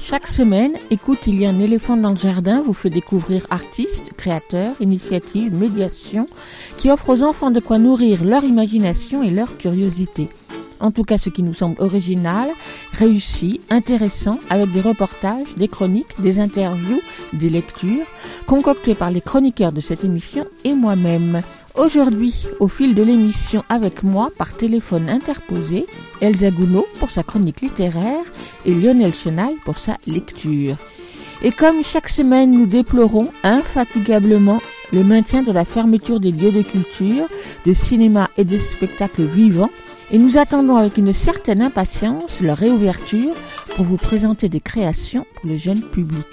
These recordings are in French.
Chaque semaine, écoute, il y a un éléphant dans le jardin vous fait découvrir artistes, créateurs, initiatives, médiations qui offrent aux enfants de quoi nourrir leur imagination et leur curiosité. En tout cas, ce qui nous semble original, réussi, intéressant, avec des reportages, des chroniques, des interviews, des lectures, concoctées par les chroniqueurs de cette émission et moi-même. Aujourd'hui, au fil de l'émission avec moi, par téléphone interposé, Elsa Gounod pour sa chronique littéraire et Lionel Chenaille pour sa lecture. Et comme chaque semaine, nous déplorons infatigablement le maintien de la fermeture des lieux de culture, de cinéma et de spectacles vivants, et nous attendons avec une certaine impatience leur réouverture pour vous présenter des créations pour le jeune public.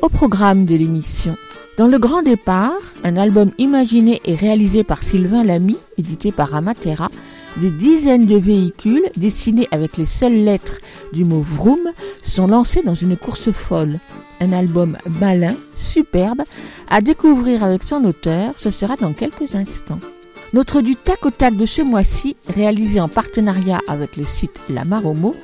Au programme de l'émission, dans le grand départ, un album imaginé et réalisé par Sylvain Lamy, édité par Amatera, des dizaines de véhicules dessinés avec les seules lettres du mot vroom sont lancés dans une course folle. Un album malin, superbe, à découvrir avec son auteur, ce sera dans quelques instants. Notre du tac au tac de ce mois-ci, réalisé en partenariat avec le site La Maromo,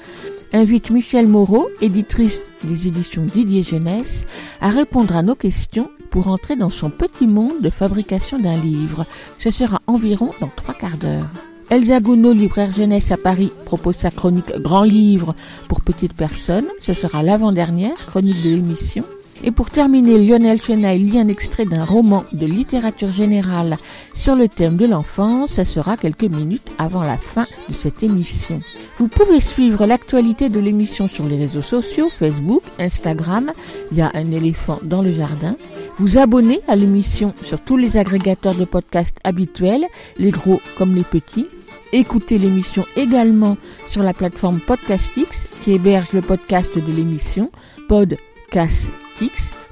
invite Michel Moreau, éditrice des éditions Didier Jeunesse, à répondre à nos questions pour entrer dans son petit monde de fabrication d'un livre. Ce sera environ dans trois quarts d'heure. Elsa Gounod, libraire jeunesse à Paris, propose sa chronique Grand Livre pour petites personnes. Ce sera l'avant-dernière chronique de l'émission. Et pour terminer, Lionel Chenaille lit un extrait d'un roman de littérature générale sur le thème de l'enfance. Ça sera quelques minutes avant la fin de cette émission. Vous pouvez suivre l'actualité de l'émission sur les réseaux sociaux, Facebook, Instagram. Il y a un éléphant dans le jardin. Vous abonner à l'émission sur tous les agrégateurs de podcasts habituels, les gros comme les petits. Écoutez l'émission également sur la plateforme Podcastix qui héberge le podcast de l'émission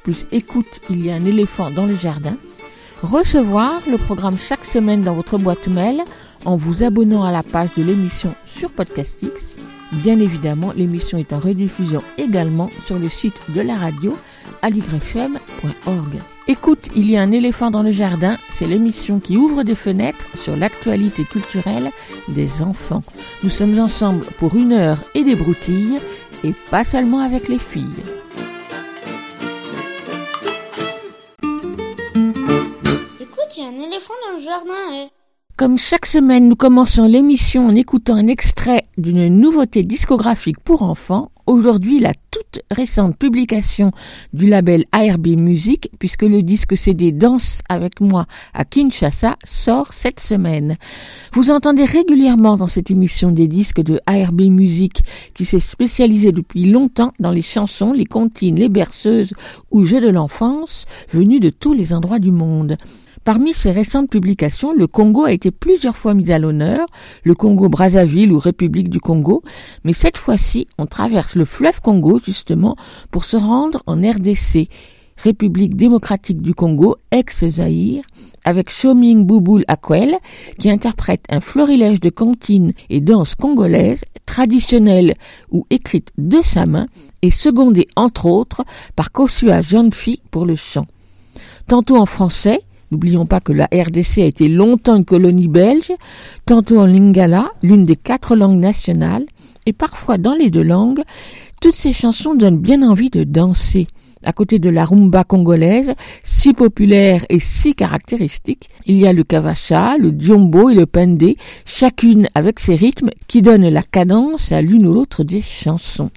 Plus écoute il y a un éléphant dans le jardin. Recevoir le programme chaque semaine dans votre boîte mail en vous abonnant à la page de l'émission sur Podcastix. Bien évidemment, l'émission est en rediffusion également sur le site de la radio aligrefm.org. Écoute, il y a un éléphant dans le jardin, c'est l'émission qui ouvre des fenêtres sur l'actualité culturelle des enfants. Nous sommes ensemble pour une heure et des broutilles, et pas seulement avec les filles. Eh. Comme chaque semaine, nous commençons l'émission en écoutant un extrait d'une nouveauté discographique pour enfants. Aujourd'hui, la toute récente publication du label ARB Music, puisque le disque CD Danse avec moi à Kinshasa sort cette semaine. Vous entendez régulièrement dans cette émission des disques de ARB Music, qui s'est spécialisé depuis longtemps dans les chansons, les comptines, les berceuses ou jeux de l'enfance, venus de tous les endroits du monde. Parmi ces récentes publications, le Congo a été plusieurs fois mis à l'honneur, le Congo Brazzaville ou République du Congo, mais cette fois-ci, on traverse le fleuve Congo justement pour se rendre en RDC, République démocratique du Congo, ex-Zaïre, avec Shoming Bouboul Akwel, qui interprète un florilège de cantines et danses congolaises, traditionnelles ou écrites de sa main, et secondée entre autres par Kosua Jeanfi pour le chant. Tantôt en français, N'oublions pas que la RDC a été longtemps une colonie belge, tantôt en lingala, l'une des quatre langues nationales, et parfois dans les deux langues, toutes ces chansons donnent bien envie de danser. À côté de la rumba congolaise, si populaire et si caractéristique, il y a le kavacha, le diombo et le pendé, chacune avec ses rythmes qui donnent la cadence à l'une ou l'autre des chansons.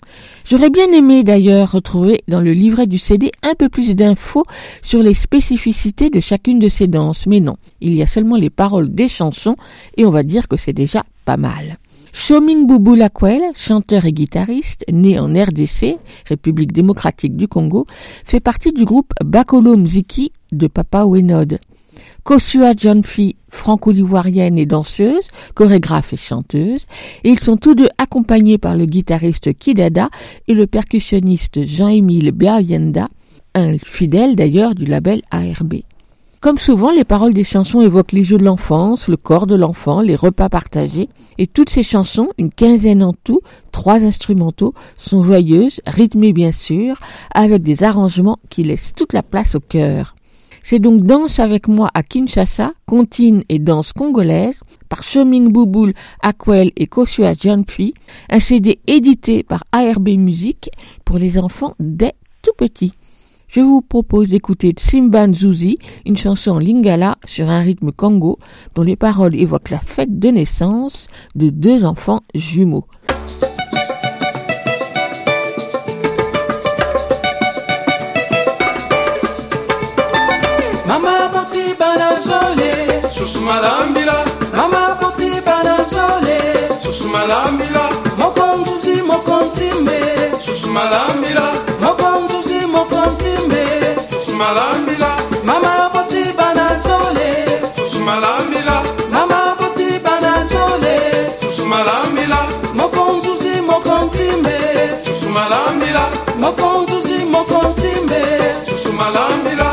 J'aurais bien aimé d'ailleurs retrouver dans le livret du CD un peu plus d'infos sur les spécificités de chacune de ces danses, mais non, il y a seulement les paroles des chansons et on va dire que c'est déjà pas mal. Shoming Boubou Lakwel, chanteur et guitariste, né en RDC, République démocratique du Congo, fait partie du groupe Bakolo Mziki de Papa Wenod. Kosua Johnfi, franco-ivoirienne et danseuse, chorégraphe et chanteuse, et ils sont tous deux accompagnés par le guitariste Kidada et le percussionniste Jean-Émile Biayenda, un fidèle d'ailleurs du label ARB. Comme souvent, les paroles des chansons évoquent les jeux de l'enfance, le corps de l'enfant, les repas partagés, et toutes ces chansons, une quinzaine en tout, trois instrumentaux, sont joyeuses, rythmées bien sûr, avec des arrangements qui laissent toute la place au cœur. C'est donc Danse avec moi à Kinshasa, Contine et danse congolaise par Shoming Bouboul, Aquel et Kosua Janpui, un CD édité par ARB Music pour les enfants dès tout petits. Je vous propose d'écouter Simban Zuzi, une chanson en lingala sur un rythme congo dont les paroles évoquent la fête de naissance de deux enfants jumeaux. Mama mokonzi mbe susu malambila mama aboti bana zole susu malambila mama aboti bana zole susu malambila mokonzuzi mokonzi mbe susu malambila mokonzuzi mokonzi mbe susu malambila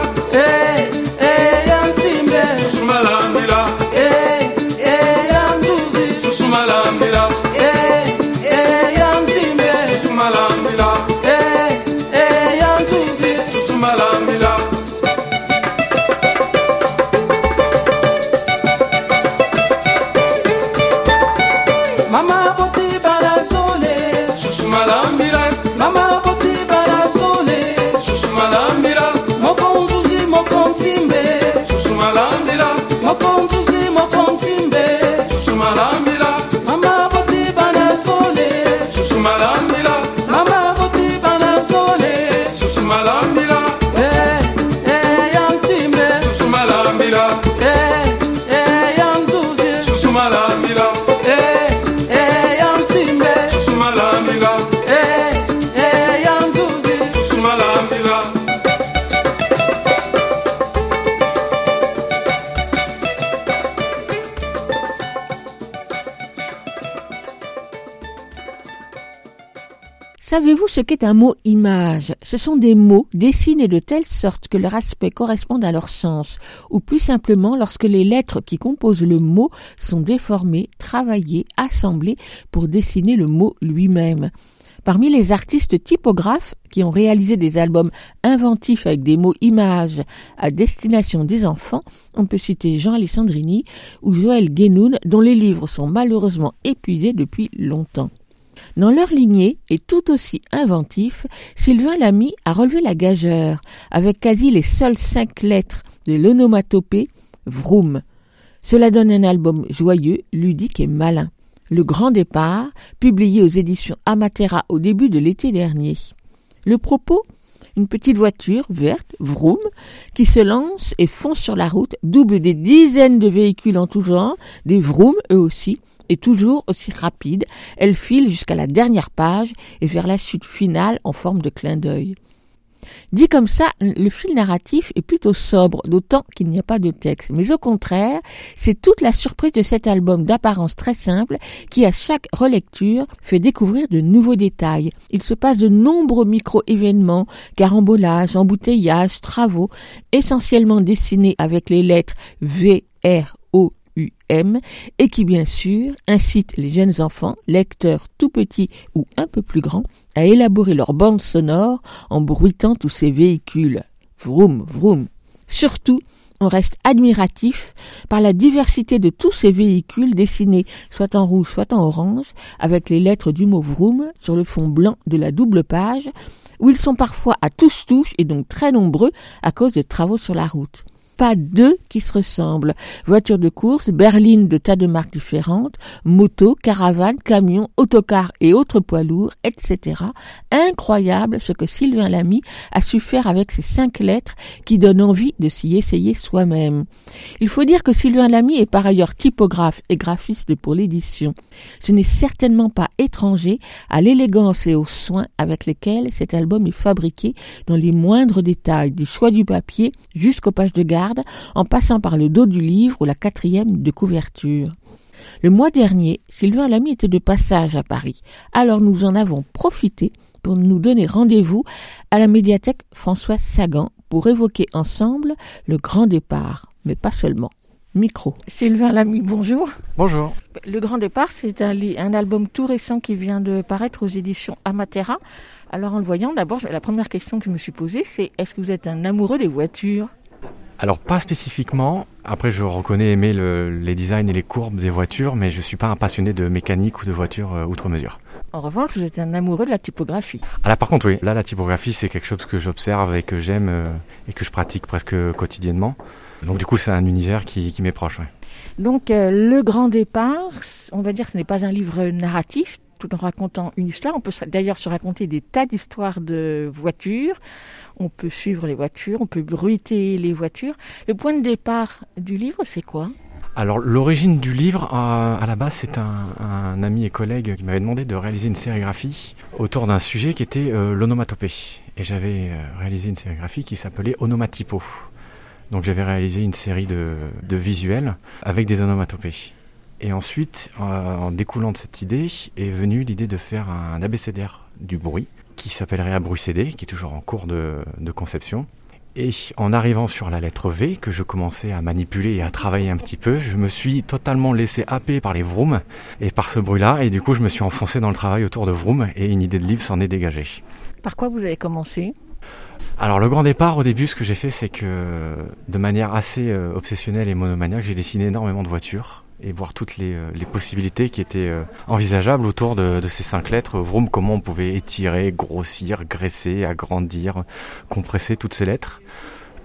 susumalambila. Eh, eh, yantimbe, susumalambila. Eh, Savez-vous ce qu'est un mot image? Ce sont des mots dessinés de telle sorte que leur aspect corresponde à leur sens, ou plus simplement lorsque les lettres qui composent le mot sont déformées, travaillées, assemblées pour dessiner le mot lui-même. Parmi les artistes typographes qui ont réalisé des albums inventifs avec des mots images à destination des enfants, on peut citer Jean Alessandrini ou Joël Guénoun dont les livres sont malheureusement épuisés depuis longtemps. Dans leur lignée, et tout aussi inventif, Sylvain Lamy a relevé la gageure, avec quasi les seules cinq lettres de l'onomatopée Vroom. Cela donne un album joyeux, ludique et malin. Le Grand Départ, publié aux éditions Amatera au début de l'été dernier. Le propos une petite voiture verte, vroom, qui se lance et fonce sur la route, double des dizaines de véhicules en tout genre, des vroom eux aussi, et toujours aussi rapide, elle file jusqu'à la dernière page et vers la chute finale en forme de clin d'œil. Dit comme ça, le fil narratif est plutôt sobre, d'autant qu'il n'y a pas de texte. Mais au contraire, c'est toute la surprise de cet album d'apparence très simple qui, à chaque relecture, fait découvrir de nouveaux détails. Il se passe de nombreux micro-événements, carambolages, embouteillages, travaux, essentiellement dessinés avec les lettres V, R, Et qui bien sûr incite les jeunes enfants, lecteurs tout petits ou un peu plus grands, à élaborer leur bande sonore en bruitant tous ces véhicules. Vroom, vroom. Surtout, on reste admiratif par la diversité de tous ces véhicules dessinés soit en rouge, soit en orange, avec les lettres du mot vroom sur le fond blanc de la double page, où ils sont parfois à touche-touche et donc très nombreux à cause des travaux sur la route pas deux qui se ressemblent. Voitures de course, berlines de tas de marques différentes, motos, caravanes, camions, autocars et autres poids lourds, etc. Incroyable ce que Sylvain Lamy a su faire avec ces cinq lettres qui donnent envie de s'y essayer soi-même. Il faut dire que Sylvain Lamy est par ailleurs typographe et graphiste pour l'édition. Ce n'est certainement pas étranger à l'élégance et aux soins avec lesquels cet album est fabriqué dans les moindres détails, du choix du papier jusqu'aux pages de garde garde, en passant par le dos du livre ou la quatrième de couverture. Le mois dernier, Sylvain Lamy était de passage à Paris, alors nous en avons profité pour nous donner rendez-vous à la médiathèque Françoise Sagan pour évoquer ensemble le grand départ, mais pas seulement. Micro. Sylvain Lamy, bonjour. Bonjour. Le Grand Départ, c'est un, un album tout récent qui vient de paraître aux éditions Amatera. Alors en le voyant, d'abord, la première question que je me suis posée, c'est est-ce que vous êtes un amoureux des voitures? Alors pas spécifiquement. Après, je reconnais aimer le- les designs et les courbes des voitures, mais je suis pas un passionné de mécanique ou de voitures euh, outre mesure. En revanche, vous êtes un amoureux de la typographie. Ah là, par contre, oui. Là, la typographie, c'est quelque chose que j'observe et que j'aime euh, et que je pratique presque quotidiennement. Donc du coup, c'est un univers qui, qui m'est proche. ouais. Donc euh, Le Grand Départ, on va dire ce n'est pas un livre narratif, tout en racontant une histoire. On peut d'ailleurs se raconter des tas d'histoires de voitures. On peut suivre les voitures, on peut bruiter les voitures. Le point de départ du livre, c'est quoi? Alors l'origine du livre, euh, à la base, c'est un, ami et collègue qui m'avait demandé de réaliser une sérigraphie autour d'un sujet qui était euh, l'onomatopée. Et j'avais euh, réalisé une sérigraphie qui s'appelait Onomatipo. Donc j'avais réalisé une série de, visuels avec des onomatopées. Et ensuite, en découlant de cette idée, est venue l'idée de faire un abécédaire du bruit qui s'appellerait Abruicédé, qui est toujours en cours de, de conception. Et en arrivant sur la lettre V, que je commençais à manipuler et à travailler un petit peu, je me suis totalement laissé happer par les vrooms et par ce bruit-là. Et du coup, je me suis enfoncé dans le travail autour de vroom et une idée de livre s'en est dégagée. Par quoi vous avez commencé? Alors, le grand départ, au début, ce que j'ai fait, c'est que de manière assez euh, obsessionnelle et monomaniaque, j'ai dessiné énormément de voitures et voir toutes les, euh, les possibilités qui étaient euh, envisageables autour de, de ces cinq lettres. Vroom, comment on pouvait étirer, grossir, graisser, agrandir, compresser toutes ces lettres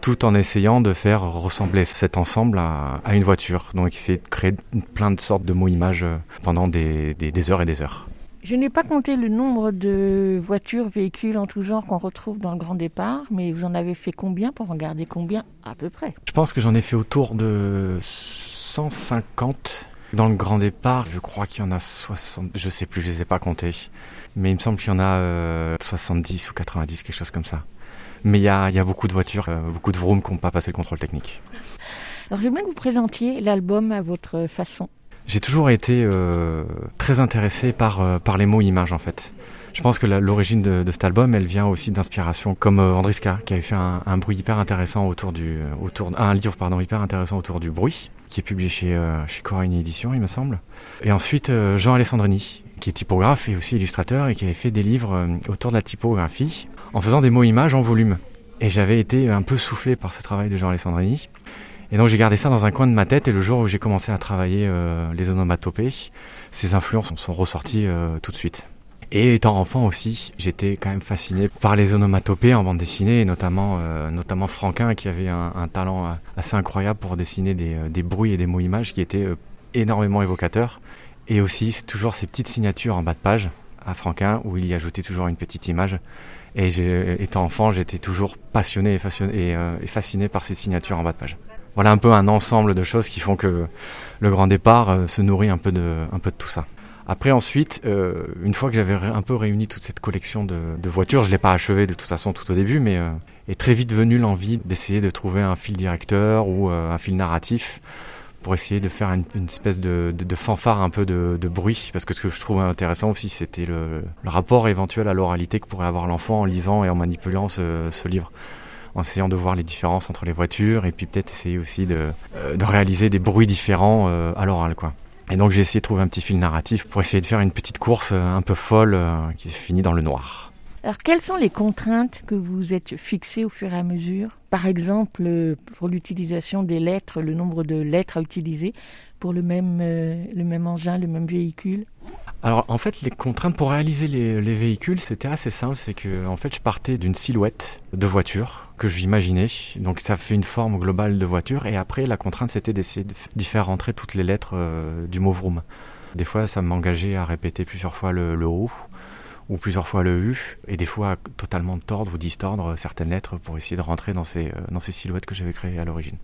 tout en essayant de faire ressembler cet ensemble à, à une voiture. Donc essayer de créer plein de sortes de mots-images euh, pendant des, des- des heures et des heures. Je n'ai pas compté le nombre de voitures, véhicules en tout genre qu'on retrouve dans le Grand Départ, mais vous en avez fait combien pour en garder combien à peu près? Je pense que j'en ai fait autour de 150. Dans le grand départ, je crois qu'il y en a 60, je sais plus, je les ai pas comptés. Mais il me semble qu'il y en a euh, 70 ou 90, quelque chose comme ça. Mais il y a, il y a beaucoup de voitures, euh, beaucoup de vrooms qui n'ont pas passé le contrôle technique. Alors j'aimerais que vous présentiez l'album à votre façon. J'ai toujours été euh, très intéressé par, euh, par les mots images en fait. Je pense que l'origine de, de cet album, elle vient aussi d'inspiration comme euh, Andriska, qui avait fait un, un bruit hyper intéressant autour du, euh, autour, un livre pardon hyper intéressant autour du bruit, qui est publié chez euh, chez Coragne Édition, il me semble. Et ensuite euh, Jean Alessandrini, qui est typographe et aussi illustrateur et qui avait fait des livres euh, autour de la typographie, en faisant des mots images en volume. Et j'avais été un peu soufflé par ce travail de Jean Alessandrini. Et donc j'ai gardé ça dans un coin de ma tête et le jour où j'ai commencé à travailler les onomatopées, ces influences sont- ressorties tout de suite. Et étant enfant aussi, j'étais quand même fasciné par les onomatopées en bande dessinée, et notamment, euh, notamment Franquin qui avait un, un talent euh, assez incroyable pour dessiner des, euh, des bruits et des mots images qui étaient euh, énormément évocateurs. Et aussi toujours ces petites signatures en bas de page à Franquin où il y ajoutait toujours une petite image. Et étant enfant, j'étais toujours passionné et, fasciné, et, euh, et fasciné par ces signatures en bas de page. Voilà un peu un ensemble de choses qui font que le grand départ se nourrit un peu de, un peu de tout ça. Après ensuite, euh, une fois que j'avais un peu réuni toute cette collection de, de voitures, je l'ai pas achevé de toute façon tout au début, mais euh, est très vite venue l'envie d'essayer de trouver un fil directeur ou euh, un fil narratif pour essayer de faire une, une espèce de, de, de fanfare un peu de, de bruit, parce que ce que je trouvais intéressant aussi, c'était le, le rapport éventuel à l'oralité que pourrait avoir l'enfant en lisant et en manipulant ce, ce livre en essayant de voir les différences entre les voitures et puis peut-être essayer aussi de, euh, de réaliser des bruits différents euh, à l'oral quoi. Et donc j'ai essayé de trouver un petit fil narratif pour essayer de faire une petite course euh, un peu folle euh, qui s'est finie dans le noir. Alors quelles sont les contraintes que vous êtes fixées au fur et à mesure? Par exemple, euh, pour l'utilisation des lettres, le nombre de lettres à utiliser pour le même, le même engin, le même véhicule? Alors en fait les contraintes pour réaliser les, les véhicules c'était assez simple, c'est que en fait je partais d'une silhouette de voiture que j'imaginais, donc ça fait une forme globale de voiture et après la contrainte c'était d'essayer d'y faire rentrer toutes les lettres euh, du mot vroom. Des fois ça m'engageait à répéter plusieurs fois le, le O ou plusieurs fois le U et des fois à totalement tordre ou distordre certaines lettres pour essayer de rentrer dans ces, euh, dans ces silhouettes que j'avais créées à l'origine.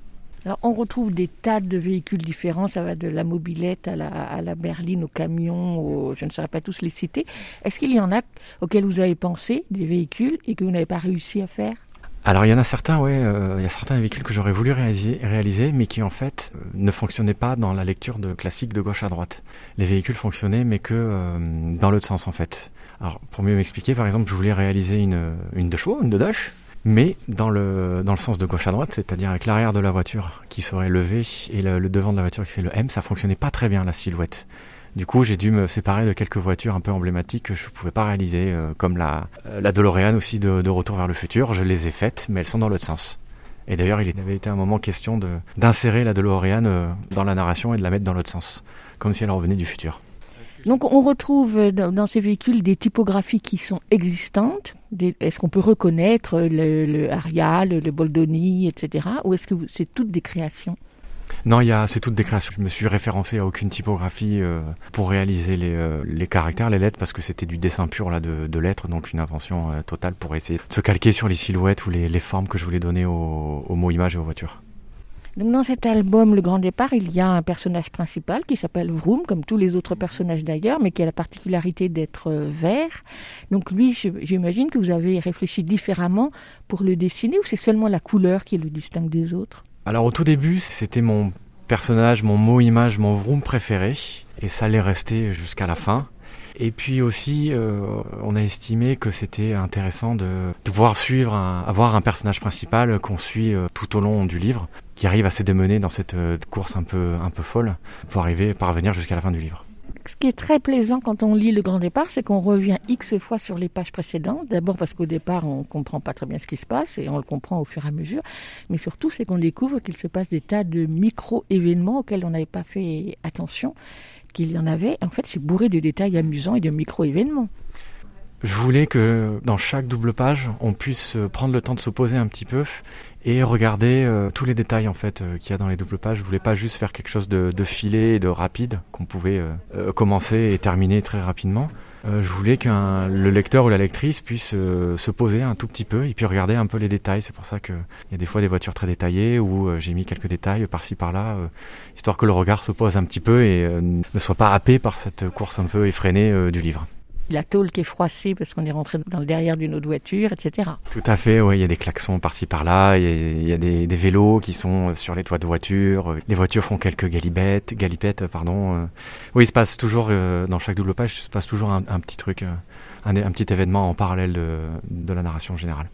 Alors on retrouve des tas de véhicules différents, ça va de la mobilette à la, berline, au camion, je ne saurais pas tous les citer. Est-ce qu'il y en a auxquels vous avez pensé, des véhicules, et que vous n'avez pas réussi à faire? Alors il y en a certains, ouais, euh, il y a certains véhicules que j'aurais voulu réaliser, mais qui en fait euh, ne fonctionnaient pas dans la lecture de classique de gauche à droite. Les véhicules fonctionnaient, mais que euh, dans l'autre sens en fait. Alors pour mieux m'expliquer, par exemple, je voulais réaliser une, une de chevaux, une de Doche, mais dans le dans le sens de gauche à droite, c'est-à-dire avec l'arrière de la voiture qui serait levé et le, devant de la voiture qui c'est le M, ça fonctionnait pas très bien la silhouette. Du coup, j'ai dû me séparer de quelques voitures un peu emblématiques que je ne pouvais pas réaliser, euh, comme la, euh, la DeLorean aussi de, de, Retour vers le futur. Je les ai faites, mais elles sont dans l'autre sens. Et d'ailleurs, il avait été un moment question d'insérer la DeLorean euh, dans la narration et de la mettre dans l'autre sens, comme si elle revenait du futur. Donc on retrouve dans ces véhicules des typographies qui sont existantes. Est-ce qu'on peut reconnaître le, le Arial, le Boldoni, etc. Ou est-ce que c'est toutes des créations? Non, il y a, c'est toute des créations. Je me suis référencé à aucune typographie euh, pour réaliser les, euh, les caractères, les lettres, parce que c'était du dessin pur là de, de lettres, donc une invention euh, totale pour essayer de se calquer sur les silhouettes ou les, les formes que je voulais donner aux, aux mots images et aux voitures. Donc dans cet album, Le Grand Départ, il y a un personnage principal qui s'appelle Vroom, comme tous les autres personnages d'ailleurs, mais qui a la particularité d'être vert. Donc lui, j'imagine que vous avez réfléchi différemment pour le dessiner, ou c'est seulement la couleur qui le distingue des autres? Alors au tout début, c'était mon personnage, mon mot image, mon vroom préféré, et ça allait rester jusqu'à la fin. Et puis aussi, euh, on a estimé que c'était intéressant de, pouvoir suivre, avoir un personnage principal qu'on suit euh, tout au long du livre, qui arrive à se démener dans cette euh, course un peu, un peu folle, pour arriver, parvenir jusqu'à la fin du livre ce qui est très plaisant quand on lit Le Grand Départ, c'est qu'on revient X fois sur les pages précédentes. D'abord parce qu'au départ, on comprend pas très bien ce qui se passe et on le comprend au fur et à mesure. Mais surtout, c'est qu'on découvre qu'il se passe des tas de micro-événements auxquels on n'avait pas fait attention, qu'il y en avait. En fait, c'est bourré de détails amusants et de micro-événements. Je voulais que dans chaque double page, on puisse prendre le temps de se poser un petit peu et regarder euh, tous les détails en fait euh, qu'il y a dans les doubles pages. Je voulais pas juste faire quelque chose de, de filé et de rapide qu'on pouvait euh, euh, commencer et terminer très rapidement. Euh, je voulais que le lecteur ou la lectrice puisse se poser un tout petit peu et puis regarder un peu les détails. C'est pour ça qu'il y a des fois des voitures très détaillées où j'ai mis quelques détails par-ci par-là, histoire que le regard se pose un petit peu et ne soit pas happé par cette course un peu effrénée du livre la tôle qui est froissée parce qu'on est rentré dans le derrière d'une autre voiture, etc. Tout à fait, oui, il y a des klaxons par-ci par-là, il y a, des, des, vélos qui sont sur les toits de voitures, les voitures font quelques galipettes, galipettes, pardon. Oui, il se passe toujours, euh, dans chaque double page, il se passe toujours un, un petit truc, euh, un, un, petit événement en parallèle de, de la narration générale.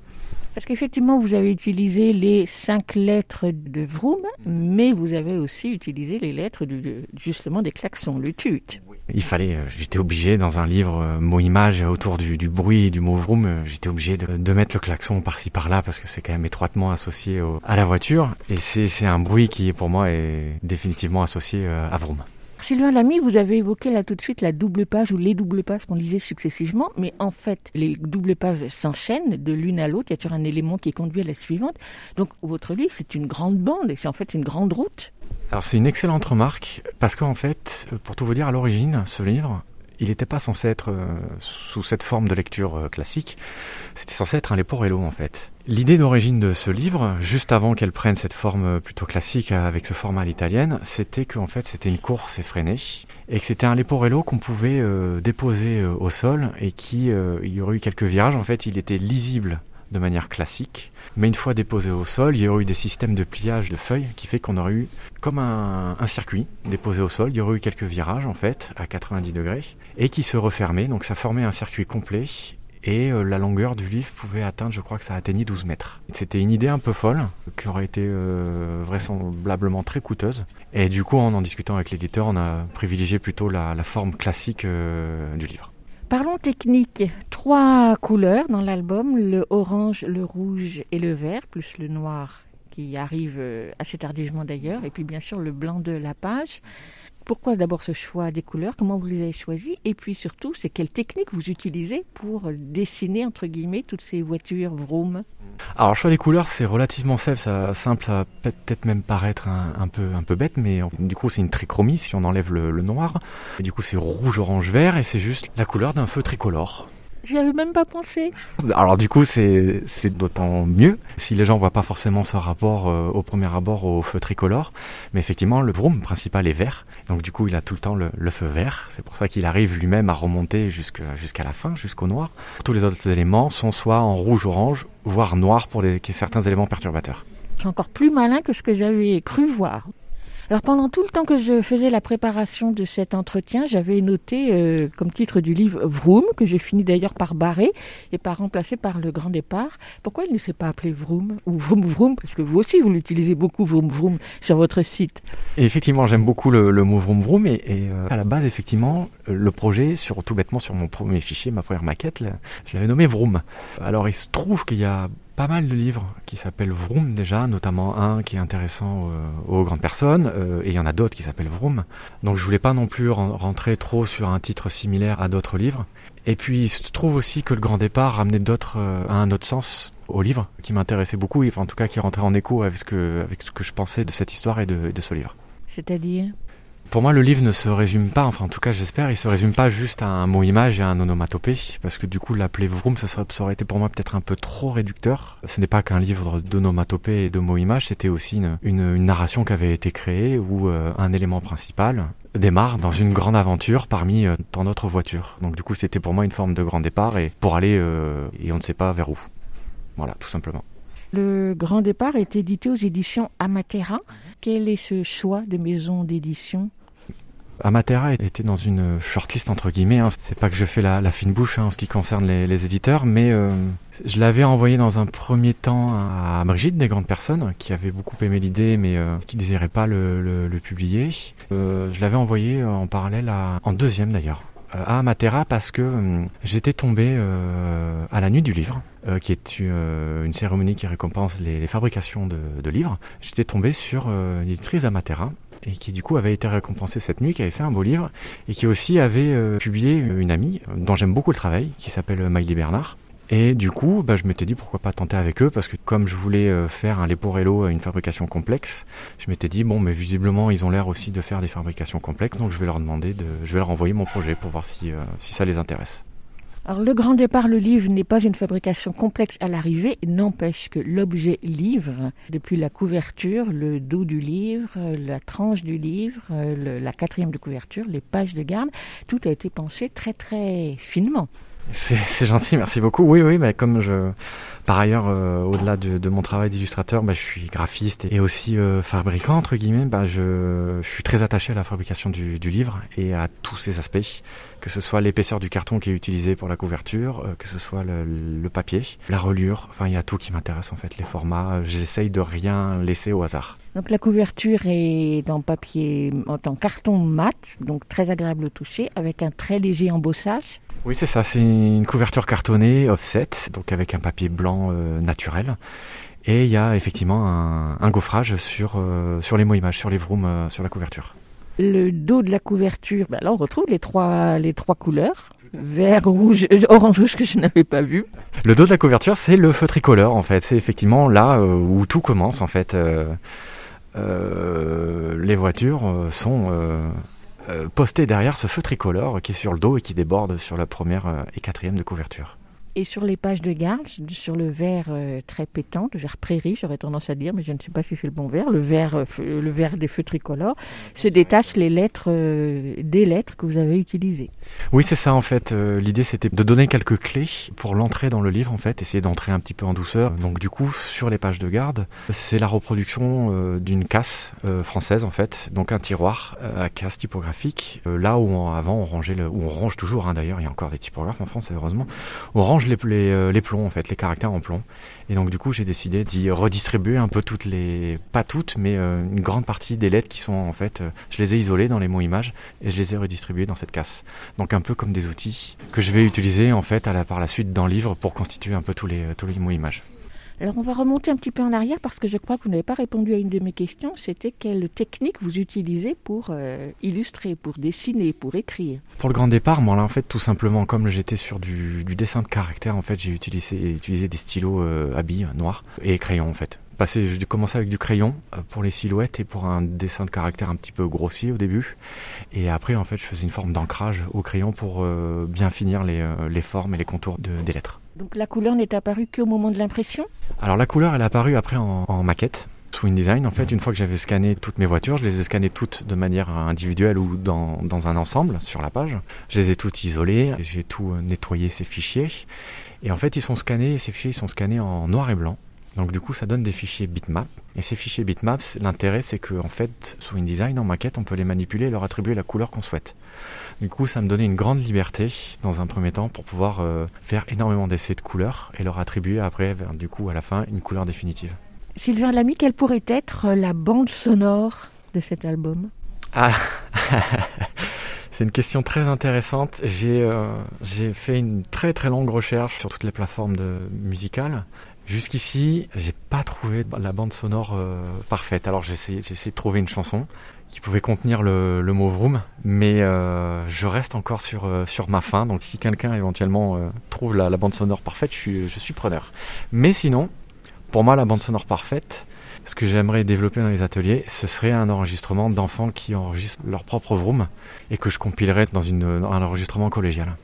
Parce qu'effectivement, vous avez utilisé les cinq lettres de Vroom, mais vous avez aussi utilisé les lettres de, justement des klaxons, le tut. Il fallait, j'étais obligé dans un livre mot-image autour du, du, bruit du mot vroom, j'étais obligé de, mettre le klaxon par-ci par-là parce que c'est quand même étroitement associé à la voiture et c'est un bruit qui pour moi est définitivement associé à vroom. Sylvain Lamy, vous avez évoqué là tout de suite la double page ou les doubles pages qu'on lisait successivement, mais en fait, les doubles pages s'enchaînent de l'une à l'autre. Il y a toujours un élément qui conduit à la suivante. Donc, votre livre, c'est une grande bande et c'est en fait une grande route. Alors, c'est une excellente remarque parce qu'en fait, pour tout vous dire, à l'origine, ce livre, il n'était pas censé être euh, sous cette forme de lecture euh, classique. C'était censé être un Leporello en fait. L'idée d'origine de ce livre, juste avant qu'elle prenne cette forme plutôt classique avec ce format à l'italienne, c'était qu'en fait c'était une course effrénée et que c'était un Leporello qu'on pouvait euh, déposer euh, au sol et qui, euh, il y aurait eu quelques virages. En fait, il était lisible de manière classique. Mais une fois déposé au sol, il y aurait eu des systèmes de pliage de feuilles qui fait qu'on aurait eu comme un, circuit déposé au sol. Il y aurait eu quelques virages en fait à 90 degrés et qui se refermaient. Donc ça formait un circuit complet et euh, la longueur du livre pouvait atteindre, je crois que ça atteignait 12 mètres. C'était une idée un peu folle, qui aurait été euh, vraisemblablement très coûteuse. Et du coup, en en discutant avec l'éditeur, on a privilégié plutôt la, la forme classique euh, du livre. Parlons technique. Trois couleurs dans l'album, le orange, le rouge et le vert, plus le noir qui arrive euh, assez tardivement d'ailleurs, et puis bien sûr le blanc de la page. Pourquoi d'abord ce choix des couleurs? Comment vous les avez choisies? Et puis surtout, c'est quelle technique vous utilisez pour dessiner, entre guillemets, toutes ces voitures vroom Alors, le choix des couleurs, c'est relativement simple. Ça, simple, ça peut peut-être même paraître un, peu, un peu bête, mais du coup, c'est une trichromie si on enlève le, le noir. Et du coup, c'est rouge, orange, vert, et c'est juste la couleur d'un feu tricolore. J'y avais même pas pensé. Alors du coup, c'est c'est d'autant mieux si les gens voient pas forcément ce rapport euh, au premier abord au feu tricolore, mais effectivement le vroom principal est vert, donc du coup il a tout le temps le, le feu vert. C'est pour ça qu'il arrive lui-même à remonter jusqu'à jusqu'à la fin, jusqu'au noir. Tous les autres éléments sont soit en rouge-orange, voire noir pour les, certains éléments perturbateurs. C'est encore plus malin que ce que j'avais cru voir. Alors pendant tout le temps que je faisais la préparation de cet entretien, j'avais noté euh, comme titre du livre Vroom, que j'ai fini d'ailleurs par barrer et par remplacer par le grand départ. Pourquoi il ne s'est pas appelé Vroom ou Vroom Vroom? Parce que vous aussi, vous l'utilisez beaucoup, Vroom Vroom, sur votre site. Et effectivement, j'aime beaucoup le, mot Vroom Vroom. Et, euh, à la base, effectivement, le projet, sur, tout bêtement sur mon premier fichier, ma première maquette, je l'avais nommé Vroom. Alors il se trouve qu'il y a pas mal de livres qui s'appellent Vroom déjà, notamment un qui est intéressant euh, aux grandes personnes, euh, et il y en a d'autres qui s'appellent Vroom. Donc je voulais pas non plus rentrer trop sur un titre similaire à d'autres livres. Et puis il se trouve aussi que le grand départ ramenait d'autres euh, à un autre sens au livre, qui m'intéressait beaucoup, et en tout cas qui rentrait en écho avec ce que, je pensais de cette histoire et de, de ce livre. C'est-à-dire? Pour moi, le livre ne se résume pas, enfin en tout cas j'espère, il se résume pas juste à un mot-image et à un onomatopée, parce que du coup l'appeler Vroom, ça, serait, ça aurait été pour moi peut-être un peu trop réducteur. Ce n'est pas qu'un livre d'onomatopée et de mots-images, c'était aussi une, une, une, narration qui avait été créée où euh, un élément principal démarre dans une grande aventure parmi euh, tant d'autres voitures. Donc du coup c'était pour moi une forme de grand départ et pour aller, euh, et on ne sait pas vers où. Voilà, tout simplement. Le Grand Départ est édité aux éditions Amatera. Quel est ce choix de maison d'édition? Amatera était dans une shortlist entre guillemets. Hein. C'est pas que je fais la, fine bouche hein, en ce qui concerne les, éditeurs, mais euh, je l'avais envoyé dans un premier temps à Brigitte des grandes personnes qui avait beaucoup aimé l'idée, mais euh, qui désirait pas le, publier. Euh, je l'avais envoyé en parallèle en deuxième d'ailleurs à Amatera parce que euh, j'étais tombé euh, à la nuit du livre, euh, qui est une cérémonie qui récompense les, fabrications de, livres. J'étais tombé sur une éditrice Amatera et qui du coup avait été récompensée cette nuit, qui avait fait un beau livre et qui aussi avait publié une amie dont j'aime beaucoup le travail, qui s'appelle Maïlie Bernard. Et du coup, bah, je m'étais dit pourquoi pas tenter avec eux, parce que comme je voulais euh, faire un Leporello une fabrication complexe, je m'étais dit bon, mais visiblement ils ont l'air aussi de faire des fabrications complexes, donc je vais leur demander de, je vais leur envoyer mon projet pour voir si euh, si ça les intéresse. Alors le grand départ, le livre n'est pas une fabrication complexe à l'arrivée, n'empêche que l'objet livre, depuis la couverture, le dos du livre, la tranche du livre, la quatrième de couverture, les pages de garde, tout a été pensé très très finement. C'est gentil, merci beaucoup. Oui, oui, mais comme je, par ailleurs, euh, au-delà de, de, mon travail d'illustrateur, bah, je suis graphiste et aussi euh, fabricant entre guillemets. Bah, je, je, suis très attaché à la fabrication du, du, livre et à tous ses aspects, que ce soit l'épaisseur du carton qui est utilisé pour la couverture, euh, que ce soit le, le, papier, la reliure. Enfin, il y a tout qui m'intéresse en fait, les formats. J'essaye de rien laisser au hasard. Donc la couverture est en papier, en carton mat, donc très agréable au toucher, avec un très léger embossage. Oui, c'est ça. C'est une couverture cartonnée offset, donc avec un papier blanc euh, naturel. Et il y a effectivement un, un gaufrage sur, euh, sur les mots images, sur les vrooms, euh, sur la couverture. Le dos de la couverture, ben là on retrouve les trois, les trois couleurs. Vert, rouge, orange rouge que je n'avais pas vu. Le dos de la couverture, c'est le feu tricolore en fait. C'est effectivement là où tout commence en fait. les voitures sont euh, posté derrière ce feu tricolore qui est sur le dos et qui déborde sur la première euh, et quatrième de couverture. Et sur les pages de garde, sur le vert euh, très pétant, le vert prairie, j'aurais tendance à dire, mais je ne sais pas si c'est le bon vert, le vert, euh, le vert des feux tricolores, se détachent les lettres, euh, des lettres que vous avez utilisées. Oui, c'est ça en fait. Euh, L'idée c'était de donner quelques clés pour l'entrée dans le livre en fait, essayer d'entrer un petit peu en douceur. Donc du coup, sur les pages de garde, c'est la reproduction euh, d'une casse euh, française en fait, donc un tiroir à casse typographique. là où on, avant on rangeait le, où on range toujours hein, d'ailleurs, il y a encore des typographes en France heureusement, on range les, les, les plombs en fait, les caractères en plomb. Et donc du coup, j'ai décidé d'y redistribuer un peu toutes les, pas toutes, mais euh, une grande partie des lettres qui sont en fait, euh, je les ai isolées dans les mots images et je les ai redistribuées dans cette casse. Donc un peu comme des outils que je vais utiliser en fait à la, par la suite dans le livre pour constituer un peu tous les, tous les mots images. Alors on va remonter un petit peu en arrière parce que je crois que vous n'avez pas répondu à une de mes questions. C'était quelle technique vous utilisez pour euh, illustrer, pour dessiner, pour écrire? Pour le grand départ, moi là en fait tout simplement comme j'étais sur du, dessin de caractère, en fait j'ai utilisé, utilisé des stylos euh, à billes noirs et crayons en fait. Passé, j'ai commencé avec du crayon euh, pour les silhouettes et pour un dessin de caractère un petit peu grossier au début. Et après en fait je faisais une forme d'ancrage au crayon pour euh, bien finir les, euh, les formes et les contours de- des lettres. Donc la couleur n'est apparue qu'au moment de l'impression Alors la couleur, elle est apparue après en, maquette. Sous InDesign, en fait, une fois que j'avais scanné toutes mes voitures, je les ai scannées toutes de manière individuelle ou dans, dans un ensemble sur la page. Je les ai toutes isolées, j'ai tout nettoyé ces fichiers. Et en fait, ils sont scannés, ces fichiers ils sont scannés en noir et blanc. Donc du coup, ça donne des fichiers bitmap. Et ces fichiers bitmaps, l'intérêt, c'est que en fait, sous InDesign, en maquette, on peut les manipuler et leur attribuer la couleur qu'on souhaite. Du coup, ça me donnait une grande liberté dans un premier temps pour pouvoir euh, faire énormément d'essais de couleurs et leur attribuer après, vers- du coup, à la fin, une couleur définitive. Sylvain Lamy, quelle pourrait être la bande sonore de cet album? Ah, c'est une question très intéressante. J'ai euh, j'ai fait une très très longue recherche sur toutes les plateformes de, musicales. Jusqu'ici, j'ai pas trouvé la bande sonore euh, parfaite. Alors j'ai essayé, de trouver une chanson qui pouvait contenir le, le mot vroom, mais euh, je reste encore sur euh, sur ma fin. Donc si quelqu'un éventuellement euh, trouve la, la bande sonore parfaite, je suis je suis preneur. Mais sinon, pour moi, la bande sonore parfaite, ce que j'aimerais développer dans les ateliers, ce serait un enregistrement d'enfants qui enregistrent leur propre vroom et que je compilerais dans une, un enregistrement collégial.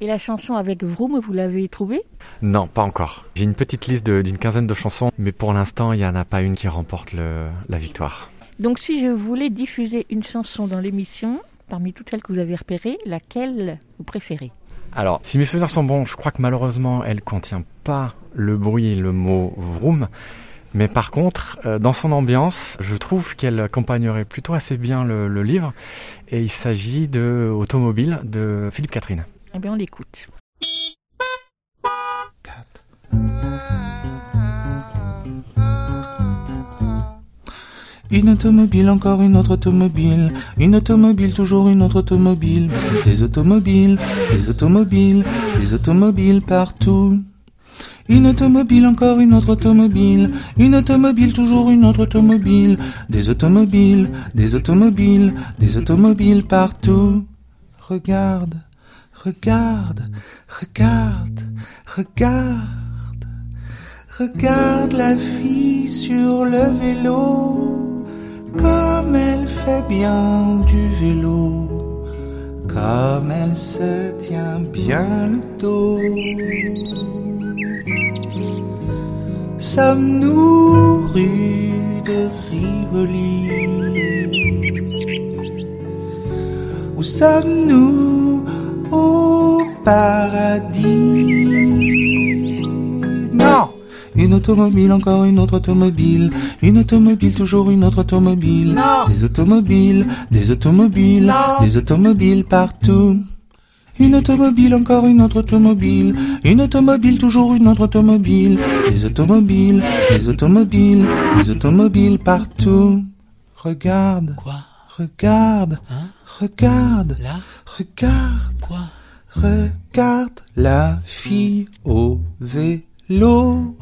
Et la chanson avec Vroom, vous l'avez trouvée? Non, pas encore. J'ai une petite liste d'une quinzaine de chansons, mais pour l'instant, il n'y en a pas une qui remporte le- la victoire. Donc si je voulais diffuser une chanson dans l'émission, parmi toutes celles que vous avez repérées, laquelle vous préférez? Alors, si mes souvenirs sont bons, je crois que malheureusement, elle contient pas le bruit et le mot vroom. Mais par contre, euh, dans son ambiance, je trouve qu'elle accompagnerait plutôt assez bien le, le livre. Et il s'agit de Automobile de Philippe Catherine. Eh bien on l'écoute. Une automobile, encore une autre automobile. Une automobile, toujours une autre automobile. Des automobiles, des automobiles, des automobiles partout. Une automobile, encore une autre automobile. Une automobile, toujours une autre automobile. Des automobiles, des automobiles, des automobiles partout. Regarde, regarde, regarde, regarde. Regarde la fille sur le vélo, comme elle fait bien du vélo, comme elle se tient bien le dos. Sommes-nous rue de Rivoli? Ou sommes-nous au paradis Non une automobile, encore une autre automobile. Une automobile, toujours une autre automobile. Des automobiles, des automobiles, des automobiles partout. Une automobile, encore une autre automobile. Une automobile, toujours une autre automobile. Des automobiles, des automobiles, des automobiles partout. Regarde. Quoi? Regarde. Regarde. Là Regarde. Quoi Regarde la fille au vélo.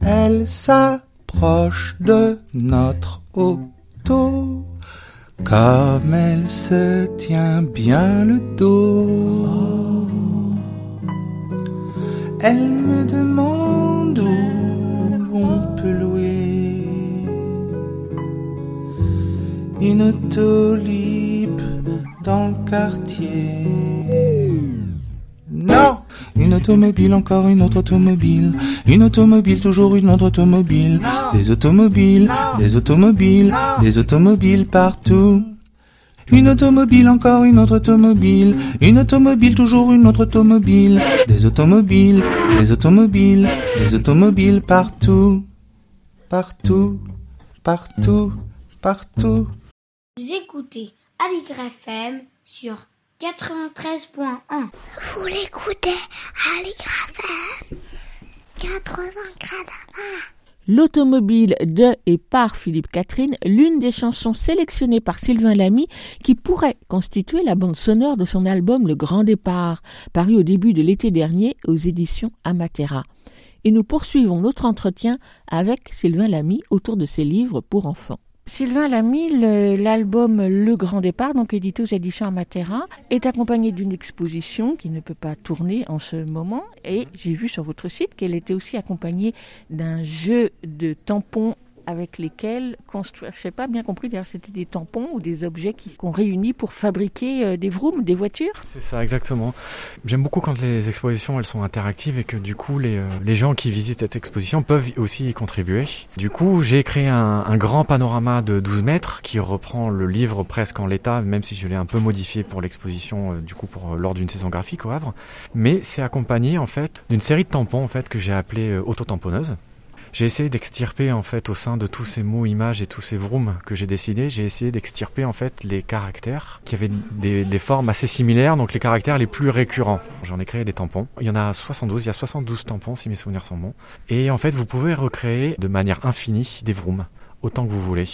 Elle s'approche de notre auto. Comme elle se tient bien le dos. Elle me demande où on peut louer une autolib dans le quartier. Non Une automobile, encore une autre automobile. Une automobile, toujours une autre automobile. Des automobiles, des automobiles, des automobiles partout. Une automobile, encore une autre automobile. Une automobile, toujours une autre automobile. Des automobiles, des automobiles, des automobiles partout. Partout, partout, partout. Vous écoutez Aligre FM sur 93.1. Vous l'écoutez à l'IGRAFM 80 L'automobile de et par Philippe Catherine, l'une des chansons sélectionnées par Sylvain Lamy qui pourrait constituer la bande sonore de son album Le Grand Départ, paru au début de l'été dernier aux éditions Amatera. et nous poursuivons notre entretien avec Sylvain Lamy autour de ses livres pour enfants. Sylvain Lamy, l'album Le Grand Départ, donc édité aux éditions Amatera, est accompagné d'une exposition qui ne peut pas tourner en ce moment. Et j'ai vu sur votre site qu'elle était aussi accompagnée d'un jeu de tampons avec lesquels construire, je sais pas bien compris, d'ailleurs c'était des tampons ou des objets qu'on réunit pour fabriquer euh, des vrooms, des voitures. C'est ça, exactement. J'aime beaucoup quand les expositions elles sont interactives et que du coup les, euh, les gens qui visitent cette exposition peuvent aussi y contribuer. Du coup, j'ai créé un, grand panorama de 12 mètres qui reprend le livre presque en l'état, même si je l'ai un peu modifié pour l'exposition, euh, du coup pour lors d'une saison graphique au Havre. Mais c'est accompagné en fait d'une série de tampons en fait que j'ai appelé euh, autotamponneuse. J'ai essayé d'extirper en fait au sein de tous ces mots, images et tous ces vrooms que j'ai décidé, j'ai essayé d'extirper en fait les caractères qui avaient des, des formes assez similaires, donc les caractères les plus récurrents. J'en ai créé des tampons. Il y en a 72, il y a 72 tampons si mes souvenirs sont bons. Et en fait, vous pouvez recréer de manière infinie des vrooms, autant que vous voulez.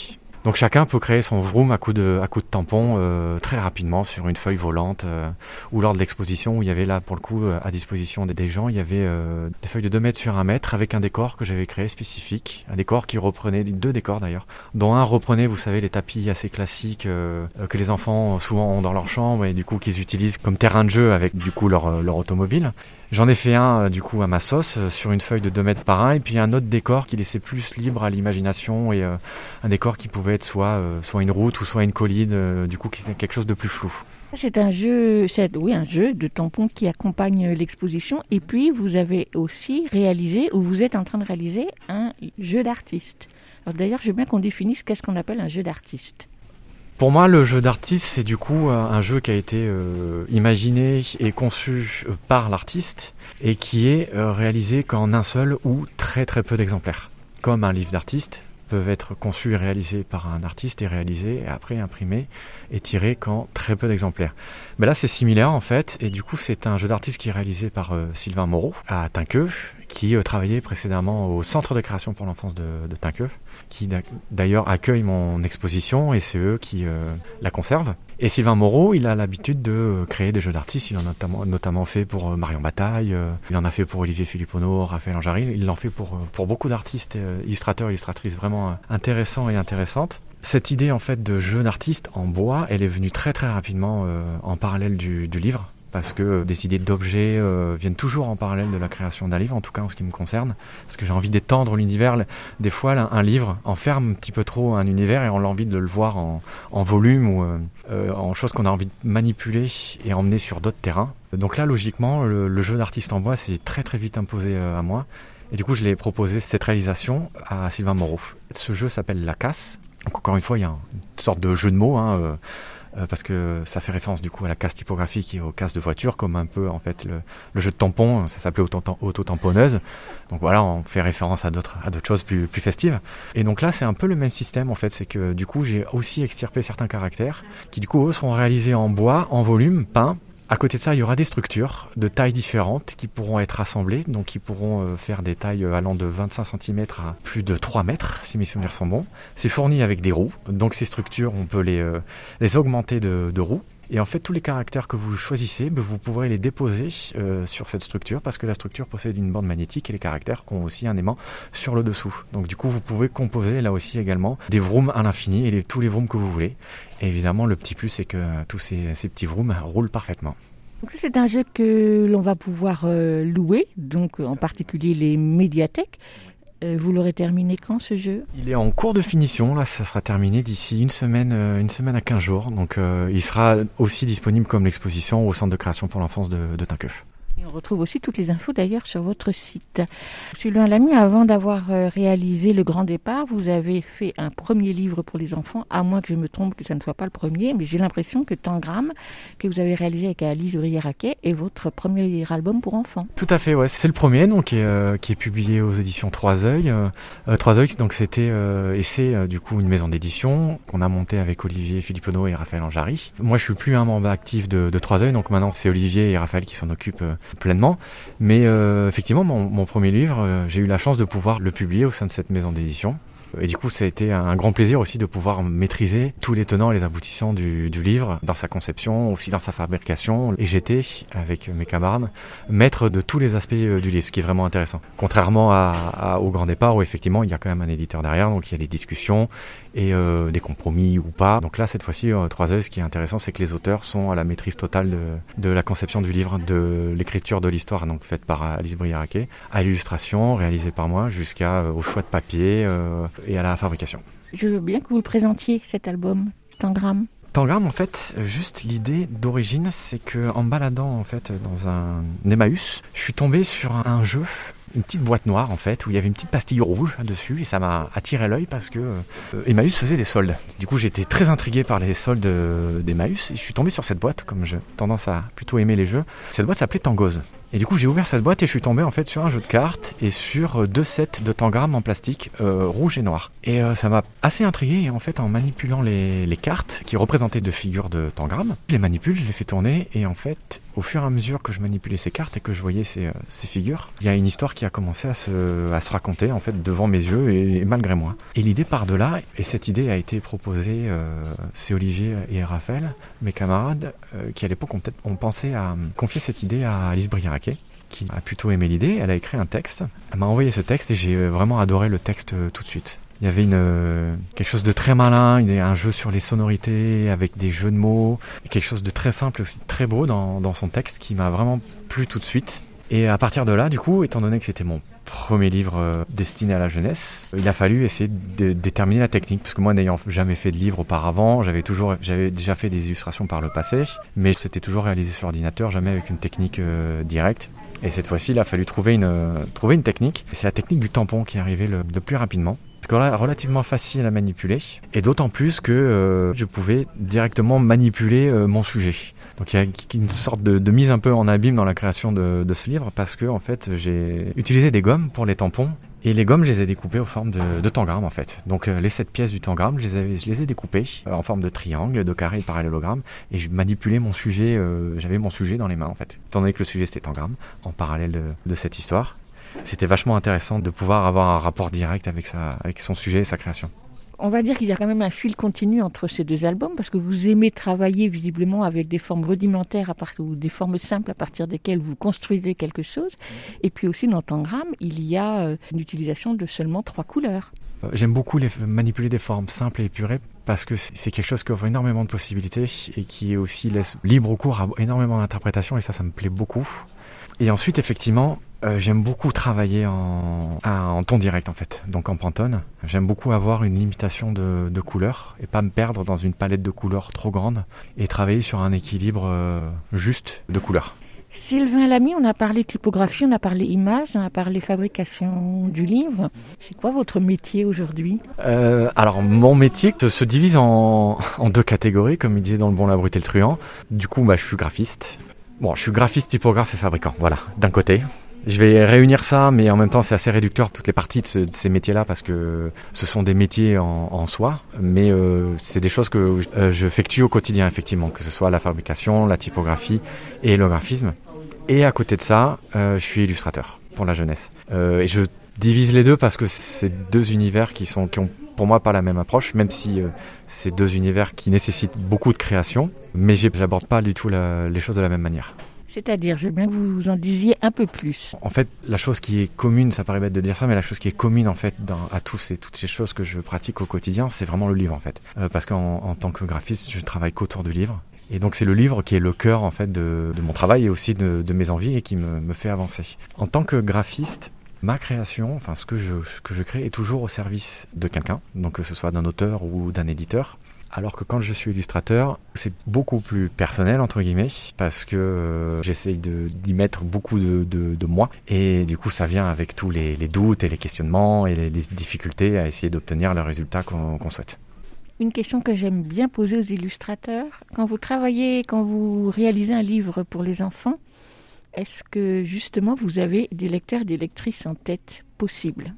Donc chacun peut créer son vroom à coup de, à coup de tampon euh, très rapidement sur une feuille volante euh, ou lors de l'exposition où il y avait là pour le coup euh, à disposition des, gens, il y avait euh, des feuilles de 2 mètres sur 1 mètre avec un décor que j'avais créé spécifique, un décor qui reprenait, deux décors d'ailleurs, dont un reprenait vous savez les tapis assez classiques euh, euh, que les enfants souvent ont dans leur chambre et du coup qu'ils utilisent comme terrain de jeu avec du coup leur, leur automobile. J'en ai fait un euh, du coup à ma sauce euh, sur une feuille de 2 mètres par 1 et puis un autre décor qui laissait plus libre à l'imagination et euh, un décor qui pouvait être soit, soit une route ou soit une colline, du coup qui quelque chose de plus flou. C'est un jeu, oui un jeu de tampons qui accompagne l'exposition. Et puis vous avez aussi réalisé ou vous êtes en train de réaliser un jeu d'artiste. D'ailleurs, je veux bien qu'on définisse qu'est-ce qu'on appelle un jeu d'artiste. Pour moi, le jeu d'artiste, c'est du coup euh, un jeu qui a été euh, imaginé et conçu euh, par l'artiste et qui est réalisé qu'en un seul ou très très peu d'exemplaires. Comme un livre d'artiste peuvent être conçus et réalisés par un artiste et réalisés et après imprimés et tirés qu'en très peu d'exemplaires. Mais là, c'est similaire en fait et du coup, c'est un jeu d'artiste qui est réalisé par Sylvain Moreau à Tinqueux, qui travaillait précédemment au Centre de création pour l'enfance de, de Tinqueux qui d'a- d'ailleurs accueille mon exposition et c'est eux qui euh, la conservent. Et Sylvain Moreau, il a l'habitude de euh, créer des jeux d'artistes. Il en a notamment, fait pour euh, Marion Bataille, il en a fait pour Olivier Philippono, Raphaël Anjaril. Il l'en fait pour, pour beaucoup d'artistes, illustrateurs, illustratrices vraiment intéressants et intéressantes. Cette idée en fait de jeu d'artiste en bois, elle est venue très très rapidement en parallèle du livre parce que des idées d'objets euh, viennent toujours en parallèle de la création d'un livre, en tout cas en ce qui me concerne, parce que j'ai envie d'étendre l'univers. Des fois, un livre enferme un petit peu trop un univers et on a envie de le voir en, volume ou euh, euh, en choses qu'on a envie de manipuler et emmener sur d'autres terrains. Donc là, logiquement, le, jeu d'artiste en bois s'est très très vite imposé à moi. Et du coup, je l'ai proposé cette réalisation à Sylvain Moreau. Ce jeu s'appelle La Casse. Donc encore une fois, il y a une sorte de jeu de mots. Hein, euh, parce que ça fait référence du coup à la casse typographique et aux casses de voiture, comme un peu en fait le, jeu de tampon, ça s'appelait auto- auto-tamponneuse. Donc voilà, on fait référence à d'autres choses plus, festives. Et donc là, c'est un peu le même système en fait, c'est que du coup j'ai aussi extirpé certains caractères qui du coup seront réalisés en bois, en volume, peint. À côté de ça, il y aura des structures de tailles différentes qui pourront être assemblées, donc qui pourront euh, faire des tailles allant de 25 cm à plus de 3 mètres, si mes souvenirs sont bons. C'est fourni avec des roues, donc ces structures, on peut les, euh, les augmenter de, de roues. Et en fait, tous les caractères que vous choisissez, ben, vous pourrez les déposer euh, sur cette structure parce que la structure possède une bande magnétique et les caractères ont aussi un aimant sur le dessous. Donc du coup, vous pouvez composer là aussi également des vrooms à l'infini et tous les vrooms que vous voulez. Et évidemment, le petit plus, c'est que euh, tous ces, petits vrooms roulent parfaitement. Donc c'est un jeu que l'on va pouvoir euh, louer, donc en particulier les médiathèques. Euh, vous l'aurez terminé quand ce jeu? Il est en cours de finition, là ça sera terminé d'ici une semaine, euh, une semaine à 15 jours. Donc euh, il sera aussi disponible comme l'exposition au Centre de création pour l'enfance de, de Tinqueux. Et on retrouve aussi toutes les infos d'ailleurs sur votre site. Sylvain Lamy, avant d'avoir euh, réalisé le grand départ, vous avez fait un premier livre pour les enfants, à moins que je me trompe que ça ne soit pas le premier, mais j'ai l'impression que Tangram, que vous avez réalisé avec Alice Ouvrier-Raquet, est votre premier album pour enfants. Tout à fait, ouais. C'est le premier donc qui est, euh, qui est publié aux éditions Trois Œils. Euh, euh, Trois Œils, donc c'était euh, et c'est euh, du coup une maison d'édition qu'on a montée avec Olivier Philippono et Raphaël Anjari. Moi, je suis plus un membre actif de, de Trois Œils, donc maintenant c'est Olivier et Raphaël qui s'en occupent pleinement. Mais euh, effectivement, mon, premier livre, euh, j'ai eu la chance de pouvoir le publier au sein de cette maison d'édition. Et du coup, ça a été un grand plaisir aussi de pouvoir maîtriser tous les tenants et les aboutissants du, du livre, dans sa conception, aussi dans sa fabrication. Et j'étais, avec mes camarades, maître de tous les aspects euh, du livre, ce qui est vraiment intéressant. Contrairement à, à, au grand départ, où effectivement, il y a quand même un éditeur derrière, donc il y a des discussions et euh, des compromis ou pas. Donc là, cette fois-ci, euh, 3 ce qui est intéressant, c'est que les auteurs sont à la maîtrise totale de, de la conception du livre, de l'écriture de l'histoire, donc faite par Alice Briaraquet, à l'illustration réalisée par moi, jusqu'à euh, au choix de papier euh, et à la fabrication. Je veux bien que vous le présentiez, cet album, Tangram. Tangram, en fait, juste l'idée d'origine, c'est que en baladant en fait dans un Emmaüs, je suis tombé sur un jeu une petite boîte noire en fait où il y avait une petite pastille rouge dessus et ça m'a attiré l'œil parce que euh, Emmaüs faisait des soldes. Du coup j'étais très intrigué par les soldes d'Emmaüs et je suis tombé sur cette boîte comme j'ai tendance à plutôt aimer les jeux. Cette boîte s'appelait Tangoz. Et du coup, j'ai ouvert cette boîte et je suis tombé en fait sur un jeu de cartes et sur deux sets de tangrammes en plastique euh, rouge et noir. Et euh, ça m'a assez intrigué en fait, en manipulant les, les cartes qui représentaient deux figures de tangrammes, je les manipule, je les fais tourner et en fait, au fur et à mesure que je manipulais ces cartes et que je voyais ces, euh, ces figures, il y a une histoire qui a commencé à se, à se raconter en fait devant mes yeux et, malgré moi. Et l'idée part de là et cette idée a été proposée, euh, c'est Olivier et Raphaël, mes camarades, euh, qui à l'époque ont, ont pensé à confier cette idée à Alice Briarac qui a plutôt aimé l'idée. Elle a écrit un texte. Elle m'a envoyé ce texte et j'ai vraiment adoré le texte tout de suite. Il y avait une, euh, quelque chose de très malin, un jeu sur les sonorités avec des jeux de mots, quelque chose de très simple aussi, très beau dans, dans son texte qui m'a vraiment plu tout de suite. Et à partir de là, du coup, étant donné que c'était mon premier livre euh, destiné à la jeunesse, il a fallu essayer de déterminer la technique parce que moi n'ayant jamais fait de livre auparavant, j'avais toujours j'avais déjà fait des illustrations par le passé, mais c'était toujours réalisé sur ordinateur, jamais avec une technique euh, directe. Et cette fois-ci, il a fallu trouver une euh, trouver une technique. C'est la technique du tampon qui est arrivée le plus rapidement. Relativement facile à manipuler, et d'autant plus que euh, je pouvais directement manipuler euh, mon sujet. Donc il y a une sorte de, mise un peu en abîme dans la création de, ce livre parce que en fait j'ai utilisé des gommes pour les tampons et les gommes je les ai découpées en forme de, de en fait. Donc euh, les sept pièces du tangram je les, ai découpées euh, en forme de triangle, de carré, de parallélogramme et je manipulais mon sujet, j'avais mon sujet dans les mains en fait. Étant donné que le sujet c'était tangram en parallèle de cette histoire, c'était vachement intéressant de pouvoir avoir un rapport direct avec, sa, avec son sujet et sa création on va dire qu'il y a quand même un fil continu entre ces deux albums parce que vous aimez travailler visiblement avec des formes rudimentaires à partir, ou des formes simples à partir desquelles vous construisez quelque chose. Et puis aussi dans Tangram, il y a euh, une utilisation de seulement trois couleurs. J'aime beaucoup les, manipuler des formes simples et épurées parce que c'est quelque chose qui offre énormément de possibilités et qui aussi laisse libre cours à énormément d'interprétations et ça, ça me plaît beaucoup. Et ensuite, effectivement, euh, j'aime beaucoup travailler en, en ton direct en fait, donc en Pantone. J'aime beaucoup avoir une limitation de, de couleurs et pas me perdre dans une palette de couleurs trop grande et travailler sur un équilibre euh, juste de couleurs. Sylvain Lamy, on a parlé typographie, on a parlé image, on a parlé fabrication du livre. C'est quoi votre métier aujourd'hui? Euh, Alors mon métier se divise en, en, deux catégories, comme il disait dans le bon la brute et le truand. Du coup, bah, je suis graphiste. Bon, je suis graphiste, typographe et fabricant, voilà, d'un côté. Je vais réunir ça, mais en même temps, c'est assez réducteur toutes les parties de, ce, de ces métiers-là parce que ce sont des métiers en, en soi, mais euh, c'est des choses que euh, je effectue au quotidien, effectivement, que ce soit la fabrication, la typographie et le graphisme. Et à côté de ça, euh, je suis illustrateur pour la jeunesse. Euh, et je divise les deux parce que c'est deux univers qui sont qui ont pour moi pas la même approche, même si euh, c'est deux univers qui nécessitent beaucoup de création, mais j'aborde pas du tout la, les choses de la même manière. C'est-à-dire, j'aime bien que vous en disiez un peu plus. En fait, la chose qui est commune, ça paraît bête de dire ça, mais la chose qui est commune en fait dans, à tous et toutes ces choses que je pratique au quotidien, c'est vraiment le livre en fait. Euh, parce qu'en en tant que graphiste, je travaille qu'autour du livre. Et donc c'est le livre qui est le cœur en fait de, de mon travail et aussi de, de, mes envies et qui me, me fait avancer. En tant que graphiste, ma création, enfin ce que je, que je crée est toujours au service de quelqu'un, donc que ce soit d'un auteur ou d'un éditeur. Alors que quand je suis illustrateur, c'est beaucoup plus personnel entre guillemets parce que euh, j'essaye d'y mettre beaucoup de, de, moi et du coup ça vient avec tous les, doutes et les questionnements et les, difficultés à essayer d'obtenir le résultat qu'on qu souhaite. Une question que j'aime bien poser aux illustrateurs quand vous travaillez, quand vous réalisez un livre pour les enfants, est-ce que justement vous avez des lecteurs des lectrices en tête possible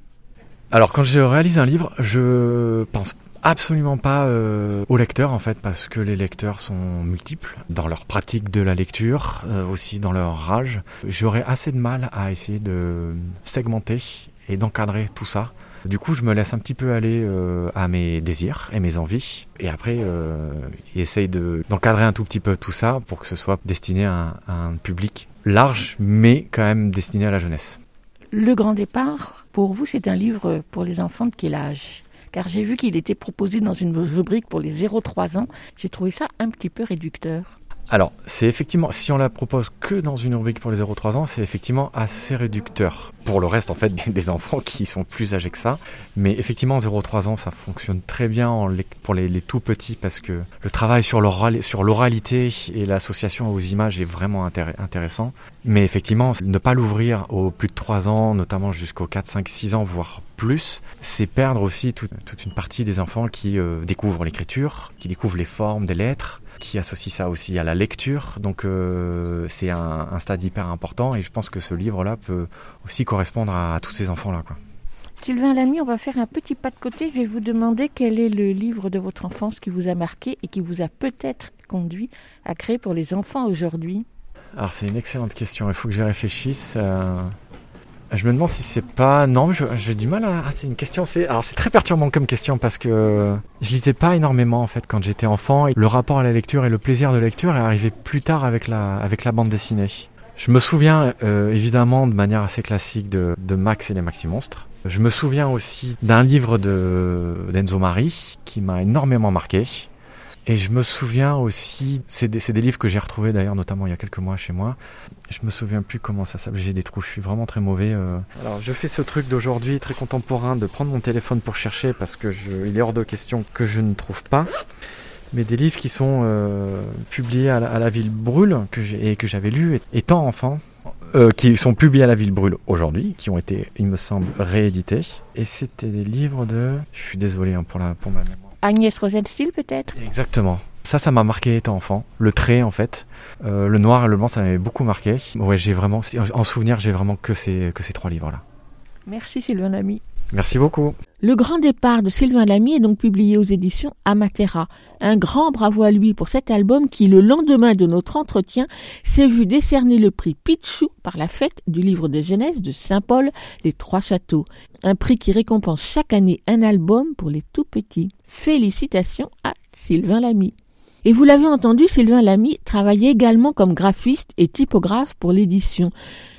Alors quand je réalise un livre, je pense absolument pas euh, aux lecteurs en fait parce que les lecteurs sont multiples dans leur pratique de la lecture, euh, aussi dans leur âge. J'aurais assez de mal à essayer de segmenter et d'encadrer tout ça Du coup, je me laisse un petit peu aller euh, à mes désirs et mes envies. Et après, euh, essaye de, d'encadrer un tout petit peu tout ça pour que ce soit destiné à un public large, mais quand même destiné à la jeunesse. Le Grand Départ, pour vous, c'est un livre pour les enfants de quel âge? Car j'ai vu qu'il était proposé dans une rubrique pour les 0-3 ans. J'ai trouvé ça un petit peu réducteur. Alors, c'est effectivement, si on la propose que dans une rubrique pour les 0-3 ans, c'est effectivement assez réducteur. Pour le reste, en fait, des enfants qui sont plus âgés que ça. Mais effectivement, 0-3 ans, ça fonctionne très bien pour les, tout petits parce que le travail sur l'oral- sur l'oralité et l'association aux images est vraiment intér- intéressant. Mais effectivement, ne pas l'ouvrir aux plus de 3 ans, notamment jusqu'aux 4, 5, 6 ans, voire plus, c'est perdre aussi tout- toute une partie des enfants qui euh, découvrent l'écriture, qui découvrent les formes des lettres, qui associe ça aussi à la lecture. Donc euh, c'est un, un stade hyper important et je pense que ce livre-là peut aussi correspondre à, à tous ces enfants-là. Quoi. Sylvain Lamy, on va faire un petit pas de côté. Je vais vous demander quel est le livre de votre enfance qui vous a marqué et qui vous a peut-être conduit à créer pour les enfants aujourd'hui. Alors c'est une excellente question, il faut que j'y réfléchisse. Euh, je me demande si c'est pas... Non, j'ai du mal à... ah, c'est une question... Alors c'est très perturbant comme question parce que je lisais pas énormément en fait quand j'étais enfant. Et le rapport à la lecture et le plaisir de lecture est arrivé plus tard avec la, avec la bande dessinée. Je me souviens euh, évidemment de manière assez classique de, de Max et les Maxi Monstres. Je me souviens aussi d'un livre de d'Enzo Mari qui m'a énormément marqué. Et je me souviens aussi, c'est des, des livres que j'ai retrouvés d'ailleurs notamment il y a quelques mois chez moi. Je me souviens plus comment ça s'appelle, j'ai des trous, je suis vraiment très mauvais. euh. Alors je fais ce truc d'aujourd'hui très contemporain de prendre mon téléphone pour chercher parce que je, il est hors de question que je ne trouve pas. Mais des livres qui sont euh, publiés à la, ville brûle que et que j'avais lu étant enfant, euh, qui sont publiés à la ville brûle aujourd'hui, qui ont été, il me semble, réédités. Et c'était des livres de, je suis désolé hein, pour la pour ma mémoire. Agnès Rosenstiel peut-être? Exactement. Ça, ça m'a marqué étant enfant. Le trait, en fait. Euh, le noir et le blanc, ça m'avait beaucoup marqué. Ouais, j'ai vraiment, en souvenir, j'ai vraiment que ces, que ces trois livres-là. Merci Sylvain Lamy. Merci beaucoup. Le grand départ de Sylvain Lamy est donc publié aux éditions Amatera. Un grand bravo à lui pour cet album qui, le lendemain de notre entretien, s'est vu décerner le prix Pichou par la fête du livre de jeunesse de Saint-Paul, Les Trois Châteaux. Un prix qui récompense chaque année un album pour les tout petits. Félicitations à Sylvain Lamy. Et vous l'avez entendu, Sylvain Lamy travaillait également comme graphiste et typographe pour l'édition.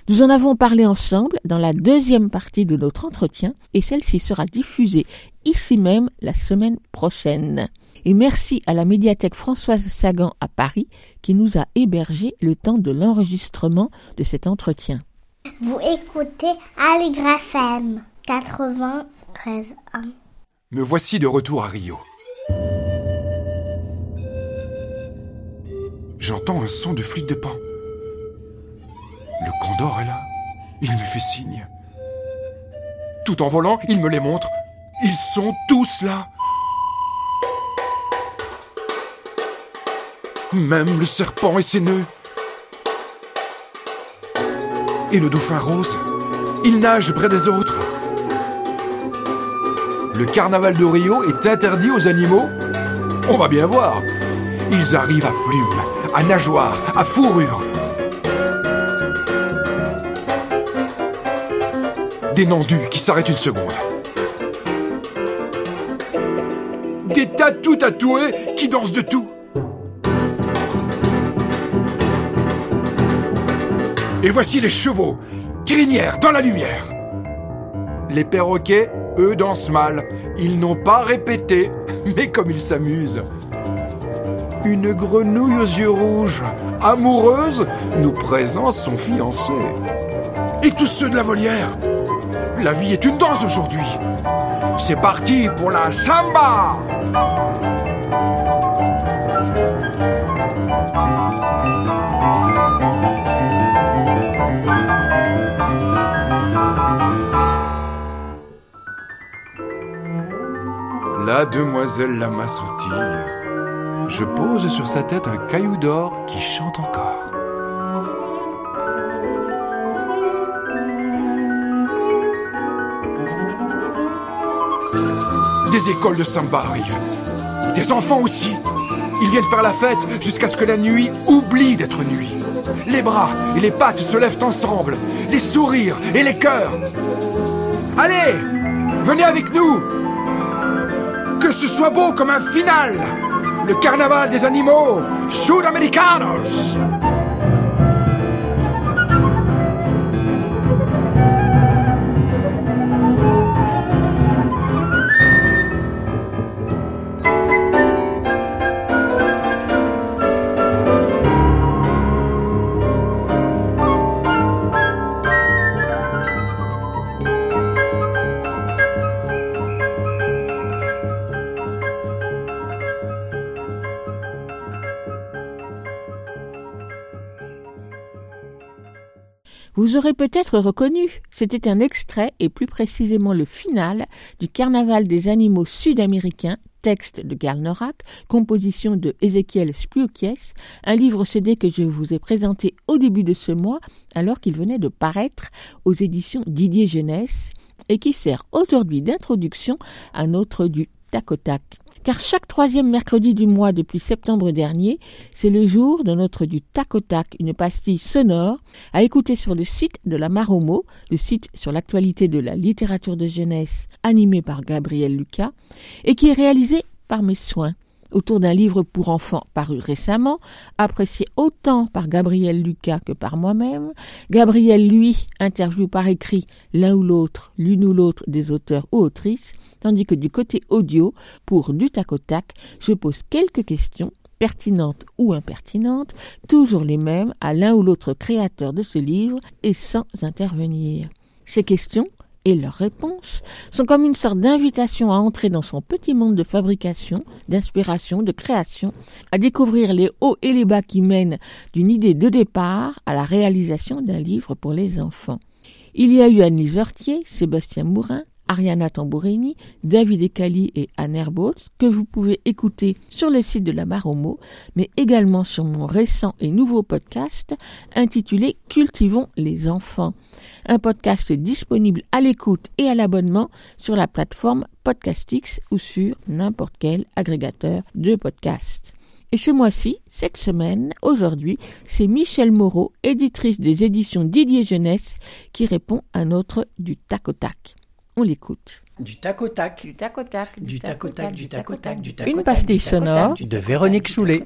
Nous en avons parlé ensemble dans la deuxième partie de notre entretien et celle-ci sera diffusée ici même la semaine prochaine. Et merci à la médiathèque Françoise Sagan à Paris qui nous a hébergés le temps de l'enregistrement de cet entretien. Vous écoutez Aligre FM 93.1. Me voici de retour à Rio. J'entends un son de flûte de pan. Le condor est là. Il me fait signe. Tout en volant, il me les montre. Ils sont tous là. Même le serpent et ses nœuds. Et le dauphin rose, il nage près des autres. Le carnaval de Rio est interdit aux animaux On va bien voir. Ils arrivent à plumes, à nageoires, à fourrures. Des nandus qui s'arrêtent une seconde. Des tatous tatoués qui dansent de tout. Et voici les chevaux, crinières dans la lumière. Les perroquets, eux, dansent mal. Ils n'ont pas répété, mais comme ils s'amusent. Une grenouille aux yeux rouges, amoureuse, nous présente son fiancé. Et tous ceux de la volière. La vie est une danse aujourd'hui. C'est parti pour la samba La demoiselle sautille. Je pose sur sa tête un caillou d'or qui chante encore. Des écoles de samba arrivent. Des enfants aussi. Ils viennent faire la fête jusqu'à ce que la nuit oublie d'être nuit. Les bras et les pattes se lèvent ensemble. Les sourires et les cœurs. Allez Venez avec nous. Que ce soit beau comme un final. Le carnaval des animaux sud-americanos. Vous aurez peut-être reconnu, c'était un extrait et plus précisément le final du Carnaval des animaux sud-américains, texte de Karl Norak, composition de Ezekiel Splukies, un livre CD que je vous ai présenté au début de ce mois alors qu'il venait de paraître aux éditions Didier Jeunesse et qui sert aujourd'hui d'introduction à notre du tac au tac car chaque troisième mercredi du mois depuis septembre dernier, c'est le jour de notre du tac au tac, une pastille sonore à écouter sur le site de la Maromo, le site sur l'actualité de la littérature de jeunesse animé par Gabriel Lucas, et qui est réalisé par mes soins autour d'un livre pour enfants paru récemment, apprécié autant par Gabriel Lucas que par moi-même. Gabriel, lui, interviewe par écrit l'un ou l'autre, l'une ou l'autre des auteurs ou autrices, tandis que du côté audio, pour du tac au tac, je pose quelques questions pertinentes ou impertinentes, toujours les mêmes à l'un ou l'autre créateur de ce livre et sans intervenir. Ces questions, et leurs réponses sont comme une sorte d'invitation à entrer dans son petit monde de fabrication, d'inspiration, de création, à découvrir les hauts et les bas qui mènent d'une idée de départ à la réalisation d'un livre pour les enfants. Il y a eu Annie Vertier, Sébastien Mourin, Ariana Tambourini, David Ekali et Anne Herbaut, que vous pouvez écouter sur le site de la Maromo, mais également sur mon récent et nouveau podcast intitulé Cultivons les enfants. Un podcast disponible à l'écoute et à l'abonnement sur la plateforme Podcastix ou sur n'importe quel agrégateur de podcasts. Et ce mois-ci, cette semaine, aujourd'hui, c'est Michel Moreau, éditrice des éditions Didier Jeunesse, qui répond à notre du tac au tac. On l'écoute. Du tac au tac. Du tac au tac. Du tac au tac, du tac au tac, du tac Une pastille sonore. De Véronique Soulet.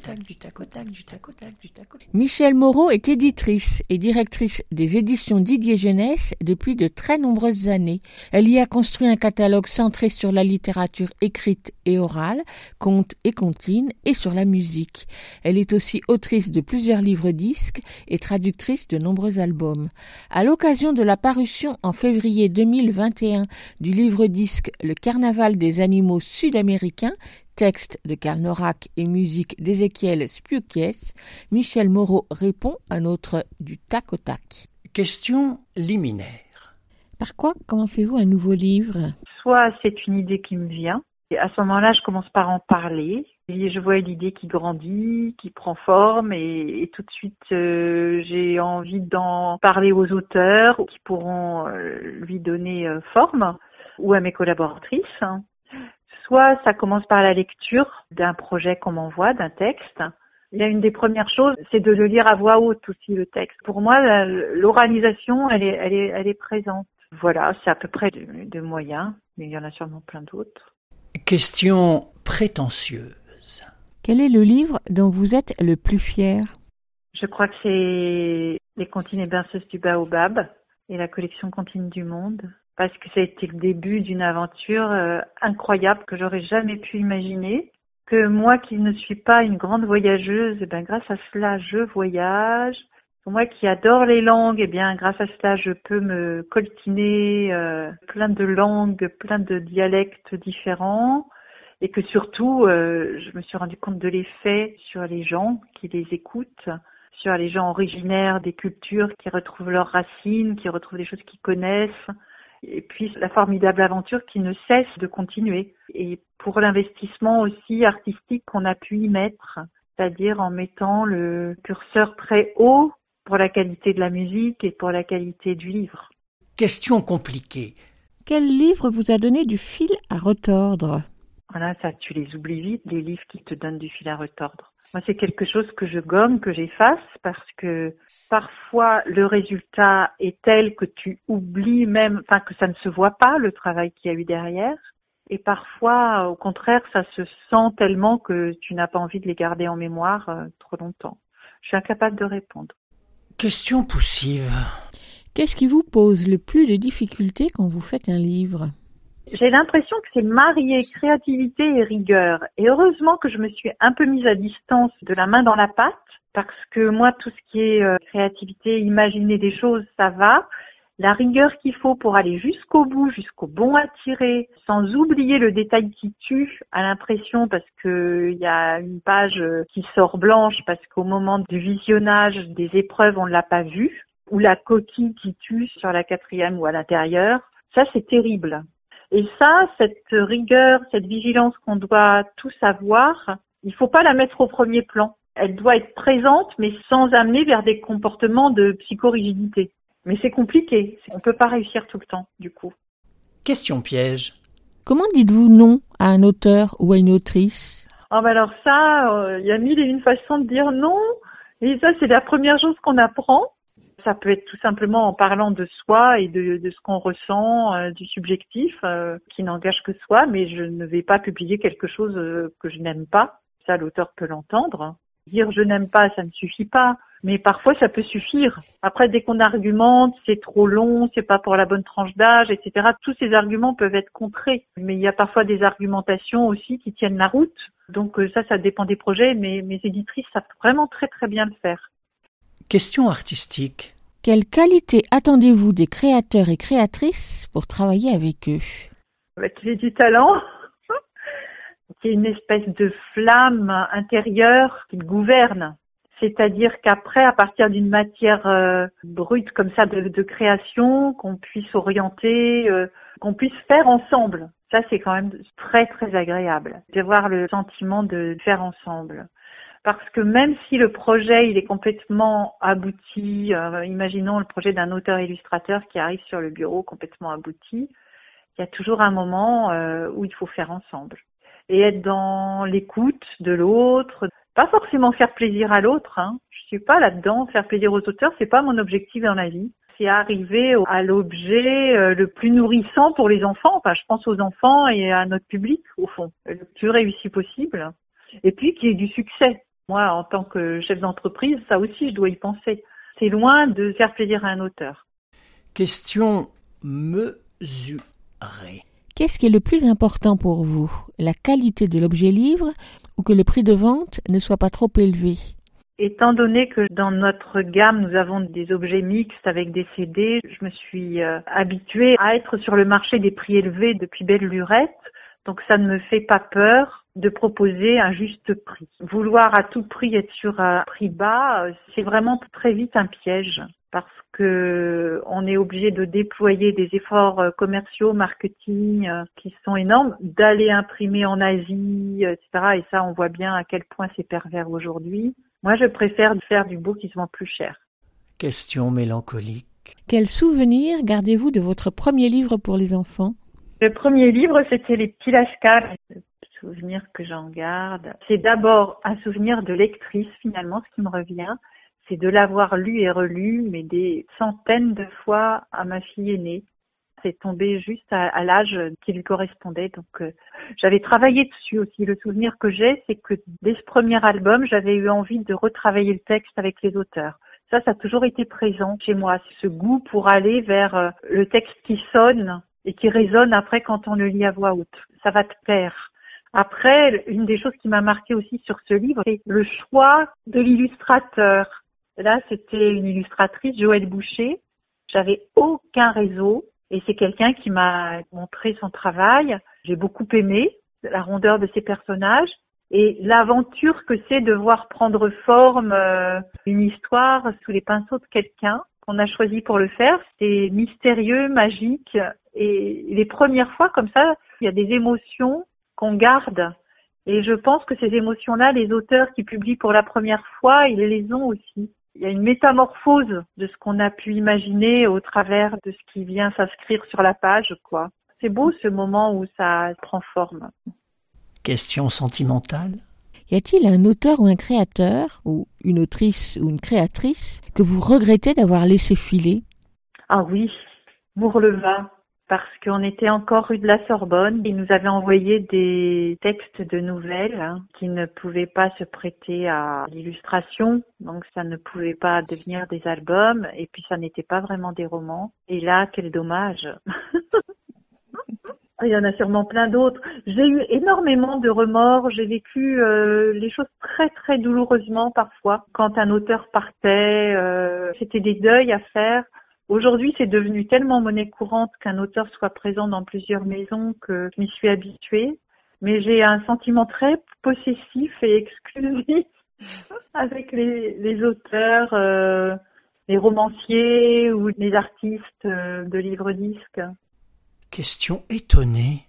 Michel Moreau est éditrice et directrice des éditions Didier Jeunesse depuis de très nombreuses années. Elle y a construit un catalogue centré sur la littérature écrite et orale, contes et comptines et sur la musique. Elle est aussi autrice de plusieurs livres disques et traductrice de nombreux albums. À l'occasion de la parution en février 2021 du livre disque le Carnaval des animaux sud-américains, texte de Karl Norak et musique d'Ézéchiel Spukies, Michel Moreau répond à notre du tac au tac. Question liminaire. Par quoi commencez-vous un nouveau livre? Soit c'est une idée qui me vient, et à ce moment-là, je commence par en parler. Et je vois l'idée qui grandit, qui prend forme, et, tout de suite, euh, j'ai envie d'en parler aux auteurs qui pourront euh, lui donner euh, forme ou à mes collaboratrices. Soit ça commence par la lecture d'un projet qu'on m'envoie, d'un texte. Il y a une des premières choses, c'est de le lire à voix haute aussi le texte. Pour moi, l'oralisation, elle est, elle est, elle est présente. Voilà, c'est à peu près de, de moyens, mais il y en a sûrement plein d'autres. Question prétentieuse. Quel est le livre dont vous êtes le plus fier? Je crois que c'est Les comptines et berceuses du Baobab et la collection Contine du Monde parce que ça a été le début d'une aventure euh, incroyable que j'aurais jamais pu imaginer. Que moi qui ne suis pas une grande voyageuse, eh ben grâce à cela je voyage. Moi qui adore les langues, eh bien grâce à cela je peux me coltiner euh, plein de langues, plein de dialectes différents et que surtout euh, je me suis rendu compte de l'effet sur les gens qui les écoutent sur les gens originaires des cultures qui retrouvent leurs racines, qui retrouvent des choses qu'ils connaissent, et puis la formidable aventure qui ne cesse de continuer. Et pour l'investissement aussi artistique qu'on a pu y mettre, c'est-à-dire en mettant le curseur très haut pour la qualité de la musique et pour la qualité du livre. Question compliquée. Quel livre vous a donné du fil à retordre? Voilà, ça, tu les oublies vite, les livres qui te donnent du fil à retordre. Moi, c'est quelque chose que je gomme, que j'efface, parce que Parfois, le résultat est tel que tu oublies même, enfin que ça ne se voit pas le travail qu'il y a eu derrière. Et parfois, au contraire, ça se sent tellement que tu n'as pas envie de les garder en mémoire euh, trop longtemps. Je suis incapable de répondre. Question poussive. Qu'est-ce qui vous pose le plus de difficultés quand vous faites un livre? J'ai l'impression que c'est marier créativité et rigueur. Et heureusement que je me suis un peu mise à distance de la main dans la pâte, parce que moi, tout ce qui est euh, créativité, imaginer des choses, ça va. La rigueur qu'il faut pour aller jusqu'au bout, jusqu'au bon à tirer, sans oublier le détail qui tue à l'impression parce que il y a une page euh, qui sort blanche parce qu'au moment du visionnage des épreuves, on ne l'a pas vue ou la coquille qui tue sur la quatrième ou à l'intérieur. Ça, c'est terrible. Et ça, cette rigueur, cette vigilance qu'on doit tout savoir, il faut pas la mettre au premier plan. Elle doit être présente, mais sans amener vers des comportements de psychorigidité. Mais c'est compliqué. On peut pas réussir tout le temps, du coup. Question piège. Comment dites-vous non à un auteur ou à une autrice? Ah bah alors ça, euh, il y a mille et une façons de dire non. Et ça, c'est la première chose qu'on apprend. Ça peut être tout simplement en parlant de soi et de, de ce qu'on ressent, euh, du subjectif, euh, qui n'engage que soi, mais je ne vais pas publier quelque chose euh, que je n'aime pas. Ça, l'auteur peut l'entendre. Dire je n'aime pas, ça ne suffit pas. Mais parfois, ça peut suffire. Après, dès qu'on argumente, c'est trop long, c'est pas pour la bonne tranche d'âge, etc. Tous ces arguments peuvent être contrés. Mais il y a parfois des argumentations aussi qui tiennent la route. Donc ça, ça dépend des projets, mais mes éditrices savent vraiment très très bien le faire. Question artistique. Quelle qualité attendez-vous des créateurs et créatrices pour travailler avec eux? Bah, Qu'il ait du talent, qu'il y ait une espèce de flamme intérieure qui gouverne. C'est-à-dire qu'après, à partir d'une matière euh, brute comme ça de, de création, qu'on puisse orienter, euh, qu'on puisse faire ensemble. Ça, c'est quand même très très agréable d'avoir le sentiment de faire ensemble parce que même si le projet il est complètement abouti, euh, imaginons le projet d'un auteur-illustrateur qui arrive sur le bureau complètement abouti, il y a toujours un moment euh, où il faut faire ensemble et être dans l'écoute de l'autre, pas forcément faire plaisir à l'autre. Hein. Je suis pas là-dedans, faire plaisir aux auteurs, c'est pas mon objectif dans la vie. C'est arriver à l'objet euh, le plus nourrissant pour les enfants. Enfin, je pense aux enfants et à notre public au fond, le plus réussi possible. Et puis qu'il y ait du succès. Moi, en tant que chef d'entreprise, ça aussi, je dois y penser. C'est loin de faire plaisir à un auteur. Question mesurée. Qu'est-ce qui est le plus important pour vous? La qualité de l'objet livre ou que le prix de vente ne soit pas trop élevé? Étant donné que dans notre gamme, nous avons des objets mixtes avec des CD, je me suis euh, habituée à être sur le marché des prix élevés depuis belle lurette. Donc ça ne me fait pas peur de proposer un juste prix. Vouloir à tout prix être sur un prix bas, euh, c'est vraiment très vite un piège parce que on est obligé de déployer des efforts euh, commerciaux, marketing euh, qui sont énormes, d'aller imprimer en Asie, etc. Et ça, on voit bien à quel point c'est pervers aujourd'hui. Moi, je préfère faire du beau qui se vend plus cher. Question mélancolique. Quel souvenir gardez-vous de votre premier livre pour les enfants? Le premier livre, c'était Les petits lascars souvenir que j'en garde, c'est d'abord un souvenir de lectrice finalement, ce qui me revient, c'est de l'avoir lu et relu, mais des centaines de fois à ma fille aînée. C'est tombé juste à, l'âge qui lui correspondait. Donc euh, j'avais travaillé dessus aussi. Le souvenir que j'ai, c'est que dès ce premier album, j'avais eu envie de retravailler le texte avec les auteurs. Ça, ça a toujours été présent chez moi, ce goût pour aller vers euh, le texte qui sonne et qui résonne après quand on le lit à voix haute. Ça va te plaire. Après, une des choses qui m'a marqué aussi sur ce livre, c'est le choix de l'illustrateur. Là, c'était une illustratrice, Joëlle Boucher. J'avais aucun réseau et c'est quelqu'un qui m'a montré son travail. J'ai beaucoup aimé la rondeur de ses personnages et l'aventure que c'est de voir prendre forme euh, une histoire sous les pinceaux de quelqu'un qu'on a choisi pour le faire. C'est mystérieux, magique et les premières fois comme ça, il y a des émotions qu'on garde. Et je pense que ces émotions-là, les auteurs qui publient pour la première fois, ils les ont aussi. Il y a une métamorphose de ce qu'on a pu imaginer au travers de ce qui vient s'inscrire sur la page, quoi. C'est beau ce moment où ça prend forme. Question sentimentale Y a-t-il un auteur ou un créateur, ou une autrice ou une créatrice, que vous regrettez d'avoir laissé filer? Ah oui, Mourleva, parce qu'on était encore rue de la Sorbonne. Il nous avait envoyé des textes de nouvelles hein, qui ne pouvaient pas se prêter à l'illustration, donc ça ne pouvait pas devenir des albums, et puis ça n'était pas vraiment des romans. Et là, quel dommage Il y en a sûrement plein d'autres. J'ai eu énormément de remords. J'ai vécu euh, les choses très très douloureusement parfois. Quand un auteur partait, euh, c'était des deuils à faire. Aujourd'hui, c'est devenu tellement monnaie courante qu'un auteur soit présent dans plusieurs maisons que je m'y suis habituée. Mais j'ai un sentiment très possessif et exclusif avec les, les auteurs, euh, les romanciers ou les artistes de livres-disques. Question étonnée.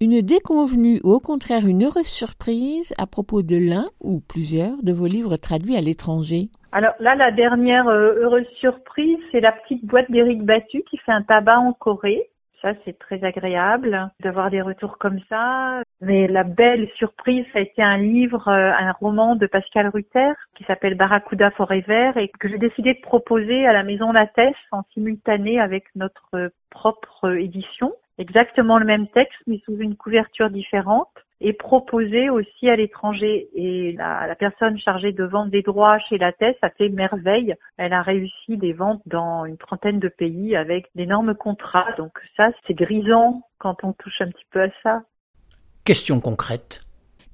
Une déconvenue ou au contraire une heureuse surprise à propos de l'un ou plusieurs de vos livres traduits à l'étranger? Alors là, la dernière euh, heureuse surprise, c'est la petite boîte d'Éric Battu qui fait un tabac en Corée. Ça, c'est très agréable d'avoir des retours comme ça. Mais la belle surprise, ça a été un livre, euh, un roman de Pascal Ruther qui s'appelle Barracuda Forever et que j'ai décidé de proposer à la Maison Lattès en simultané avec notre propre édition exactement le même texte mais sous une couverture différente et proposé aussi à l'étranger. Et la, la, personne chargée de vendre des droits chez la Thèse a fait merveille. Elle a réussi des ventes dans une trentaine de pays avec d'énormes contrats. Donc ça, c'est grisant quand on touche un petit peu à ça. Question concrète.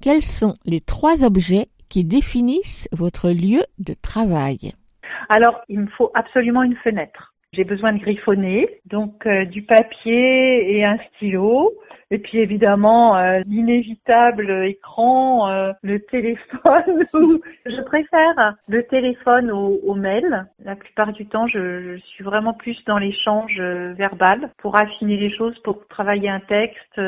Quels sont les trois objets qui définissent votre lieu de travail? Alors, il me faut absolument une fenêtre. J'ai besoin de griffonner, donc euh, du papier et un stylo. Et puis évidemment euh, l'inévitable écran, euh, le téléphone. je préfère le téléphone au, au, mail. La plupart du temps, je, je suis vraiment plus dans l'échange verbal pour affiner les choses, pour travailler un texte,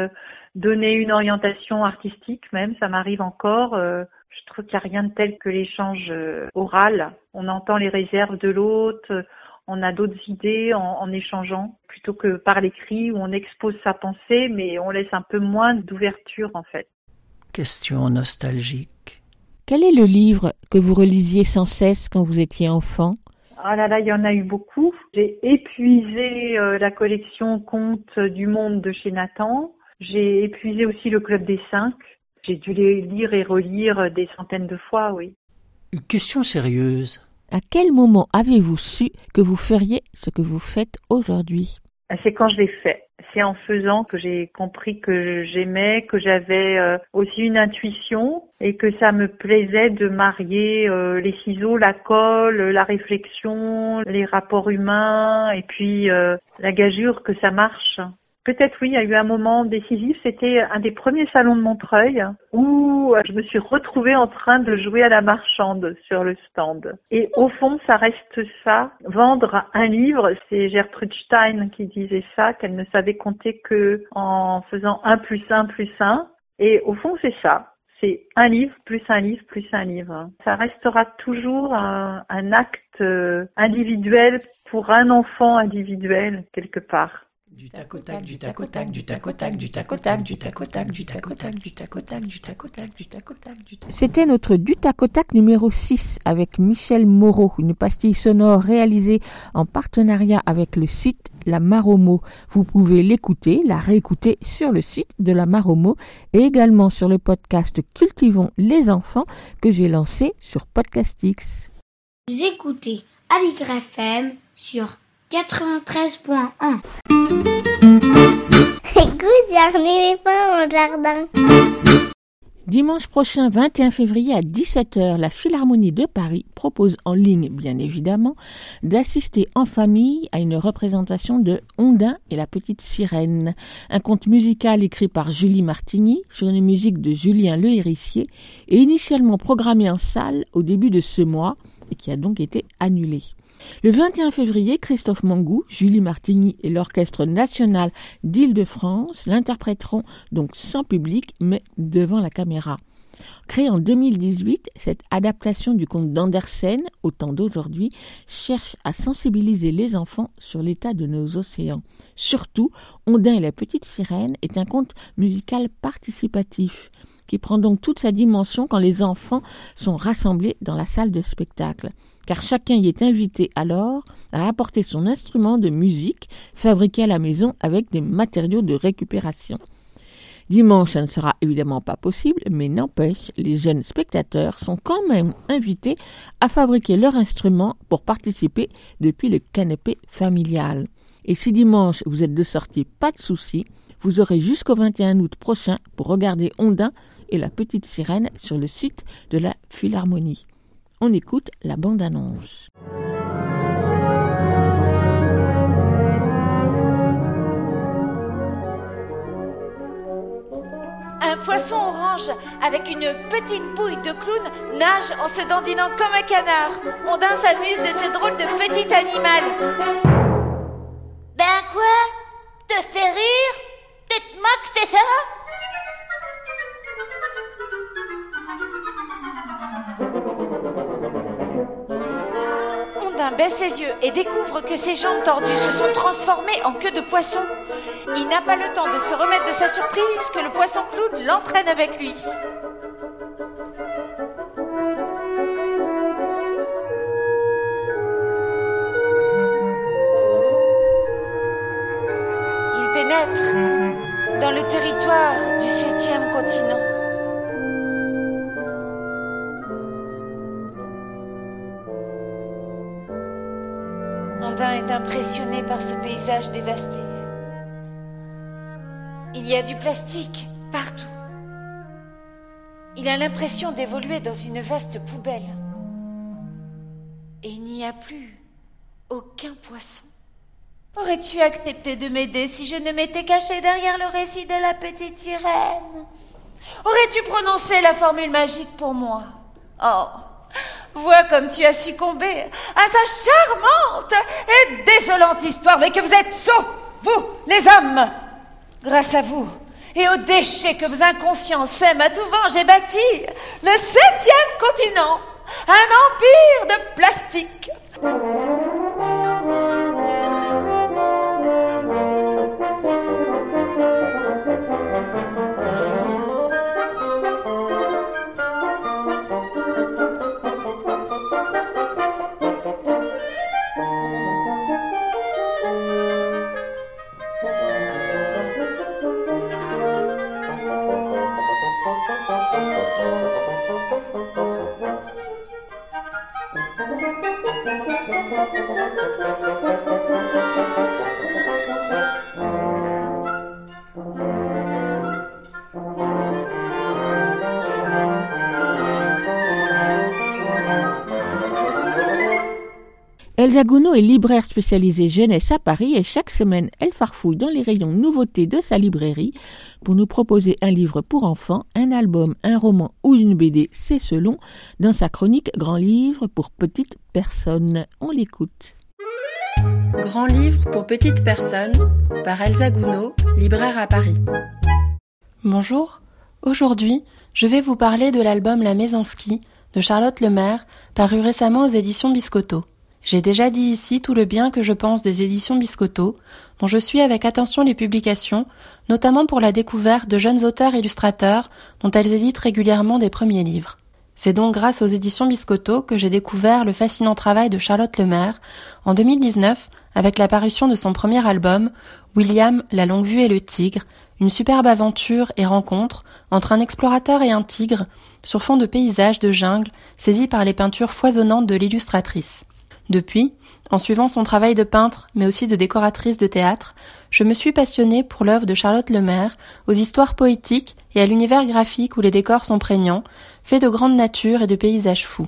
donner une orientation artistique même. Ça m'arrive encore. je trouve qu'il n'y a rien de tel que l'échange oral. On entend les réserves de l'autre on a d'autres idées en, en, échangeant plutôt que par l'écrit où on expose sa pensée mais on laisse un peu moins d'ouverture en fait. Question nostalgique. Quel est le livre que vous relisiez sans cesse quand vous étiez enfant? Ah là là, il y en a eu beaucoup. J'ai épuisé euh, la collection Contes du monde de chez Nathan. J'ai épuisé aussi le Club des Cinq. J'ai dû les lire et relire des centaines de fois, oui. Une question sérieuse. À quel moment avez-vous su que vous feriez ce que vous faites aujourd'hui? C'est quand je l'ai fait. C'est en faisant que j'ai compris que j'aimais, que j'avais euh, aussi une intuition et que ça me plaisait de marier euh, les ciseaux, la colle, la réflexion, les rapports humains et puis euh, la gageure que ça marche. Peut-être oui, il y a eu un moment décisif. C'était un des premiers salons de Montreuil où je me suis retrouvée en train de jouer à la marchande sur le stand. Et au fond, ça reste ça. Vendre un livre, c'est Gertrude Stein qui disait ça, qu'elle ne savait compter que en faisant un plus un plus un. Et au fond, c'est ça. C'est un livre plus un livre plus un livre. Ça restera toujours un, un acte individuel pour un enfant individuel quelque part. Du tac au tac, du tac au tac, du tac au tac, du tac au tac, du tac au tac, du tac au tac, du tac au tac, du tac au tac, du tac au tac, du tac. C'était notre du tac au tac numéro 6 avec Michel Moreau, une pastille sonore réalisée en partenariat avec le site La Maromo. Vous pouvez l'écouter, la réécouter sur le site de La Maromo et également sur le podcast Cultivons les enfants que j'ai lancé sur Podcastix. Vous écoutez Aligre FM sur 93.1. Écoute, éléphant au jardin. Dimanche prochain, 21 février à 17h, la Philharmonie de Paris propose en ligne, bien évidemment, d'assister en famille à une représentation de Ondin et la petite sirène, un conte musical écrit par Julie Martigny sur une musique de Julien Le Hérisseau et initialement programmé en salle au début de ce mois et qui a donc été annulé. Le 21 février, Christophe Mangou, Julie Martigny et l'Orchestre national d'Île-de-France l'interpréteront donc sans public mais devant la caméra. Créée en 2018, cette adaptation du conte d'Andersen, au temps d'aujourd'hui, cherche à sensibiliser les enfants sur l'état de nos océans. Surtout, Ondin et la petite sirène est un conte musical participatif. Qui prend donc toute sa dimension quand les enfants sont rassemblés dans la salle de spectacle car chacun y est invité alors à apporter son instrument de musique fabriqué à la maison avec des matériaux de récupération. Dimanche, ça ne sera évidemment pas possible, mais n'empêche, les jeunes spectateurs sont quand même invités à fabriquer leur instrument pour participer depuis le canapé familial. Et si dimanche vous êtes de sortie, pas de souci, vous aurez jusqu'au 21 août prochain pour regarder Ondin et la petite sirène sur le site de la Philharmonie. On écoute la bande-annonce. Un poisson orange avec une petite bouille de clown nage en se dandinant comme un canard. Ondin s'amuse de ce drôle de petit animal. Te fait rire? Te moques, c'est ça? Ondin baisse ses yeux et découvre que ses jambes tordues se sont transformées en queue de poisson. Il n'a pas le temps de se remettre de sa surprise que le poisson clown l'entraîne avec lui. Impressionné par ce paysage dévasté. Il y a du plastique partout. Il a l'impression d'évoluer dans une vaste poubelle. Et il n'y a plus aucun poisson. Aurais-tu accepté de m'aider si je ne m'étais caché derrière le récit de la petite sirène? Aurais-tu prononcé la formule magique pour moi? Oh, vois comme tu as succombé à sa charmante et désolante histoire, mais que vous êtes sots, vous, les hommes Grâce à vous et aux déchets que vos inconscients sèment à tout vent, j'ai bâti le septième continent, un empire de plastique. フフフフフ。Elsa Gounod est libraire spécialisée jeunesse à Paris et chaque semaine, elle farfouille dans les rayons nouveautés de sa librairie pour nous proposer un livre pour enfants, un album, un roman ou une BD, c'est selon, dans sa chronique Grand livre pour petites personnes. On l'écoute. Grand livre pour petites personnes par Elsa Gounod, libraire à Paris. Bonjour, aujourd'hui je vais vous parler de l'album La Maison Ski de Charlotte Lemaire, paru récemment aux éditions Biscotto. J'ai déjà dit ici tout le bien que je pense des éditions Biscotto, dont je suis avec attention les publications, notamment pour la découverte de jeunes auteurs illustrateurs dont elles éditent régulièrement des premiers livres. C'est donc grâce aux éditions Biscotto que j'ai découvert le fascinant travail de Charlotte Lemaire en 2019 avec la parution de son premier album, William, la longue vue et le tigre, une superbe aventure et rencontre entre un explorateur et un tigre sur fond de paysages de jungle saisis par les peintures foisonnantes de l'illustratrice. Depuis, en suivant son travail de peintre, mais aussi de décoratrice de théâtre, je me suis passionnée pour l'œuvre de Charlotte Lemaire, aux histoires poétiques et à l'univers graphique où les décors sont prégnants, faits de grande nature et de paysages fous.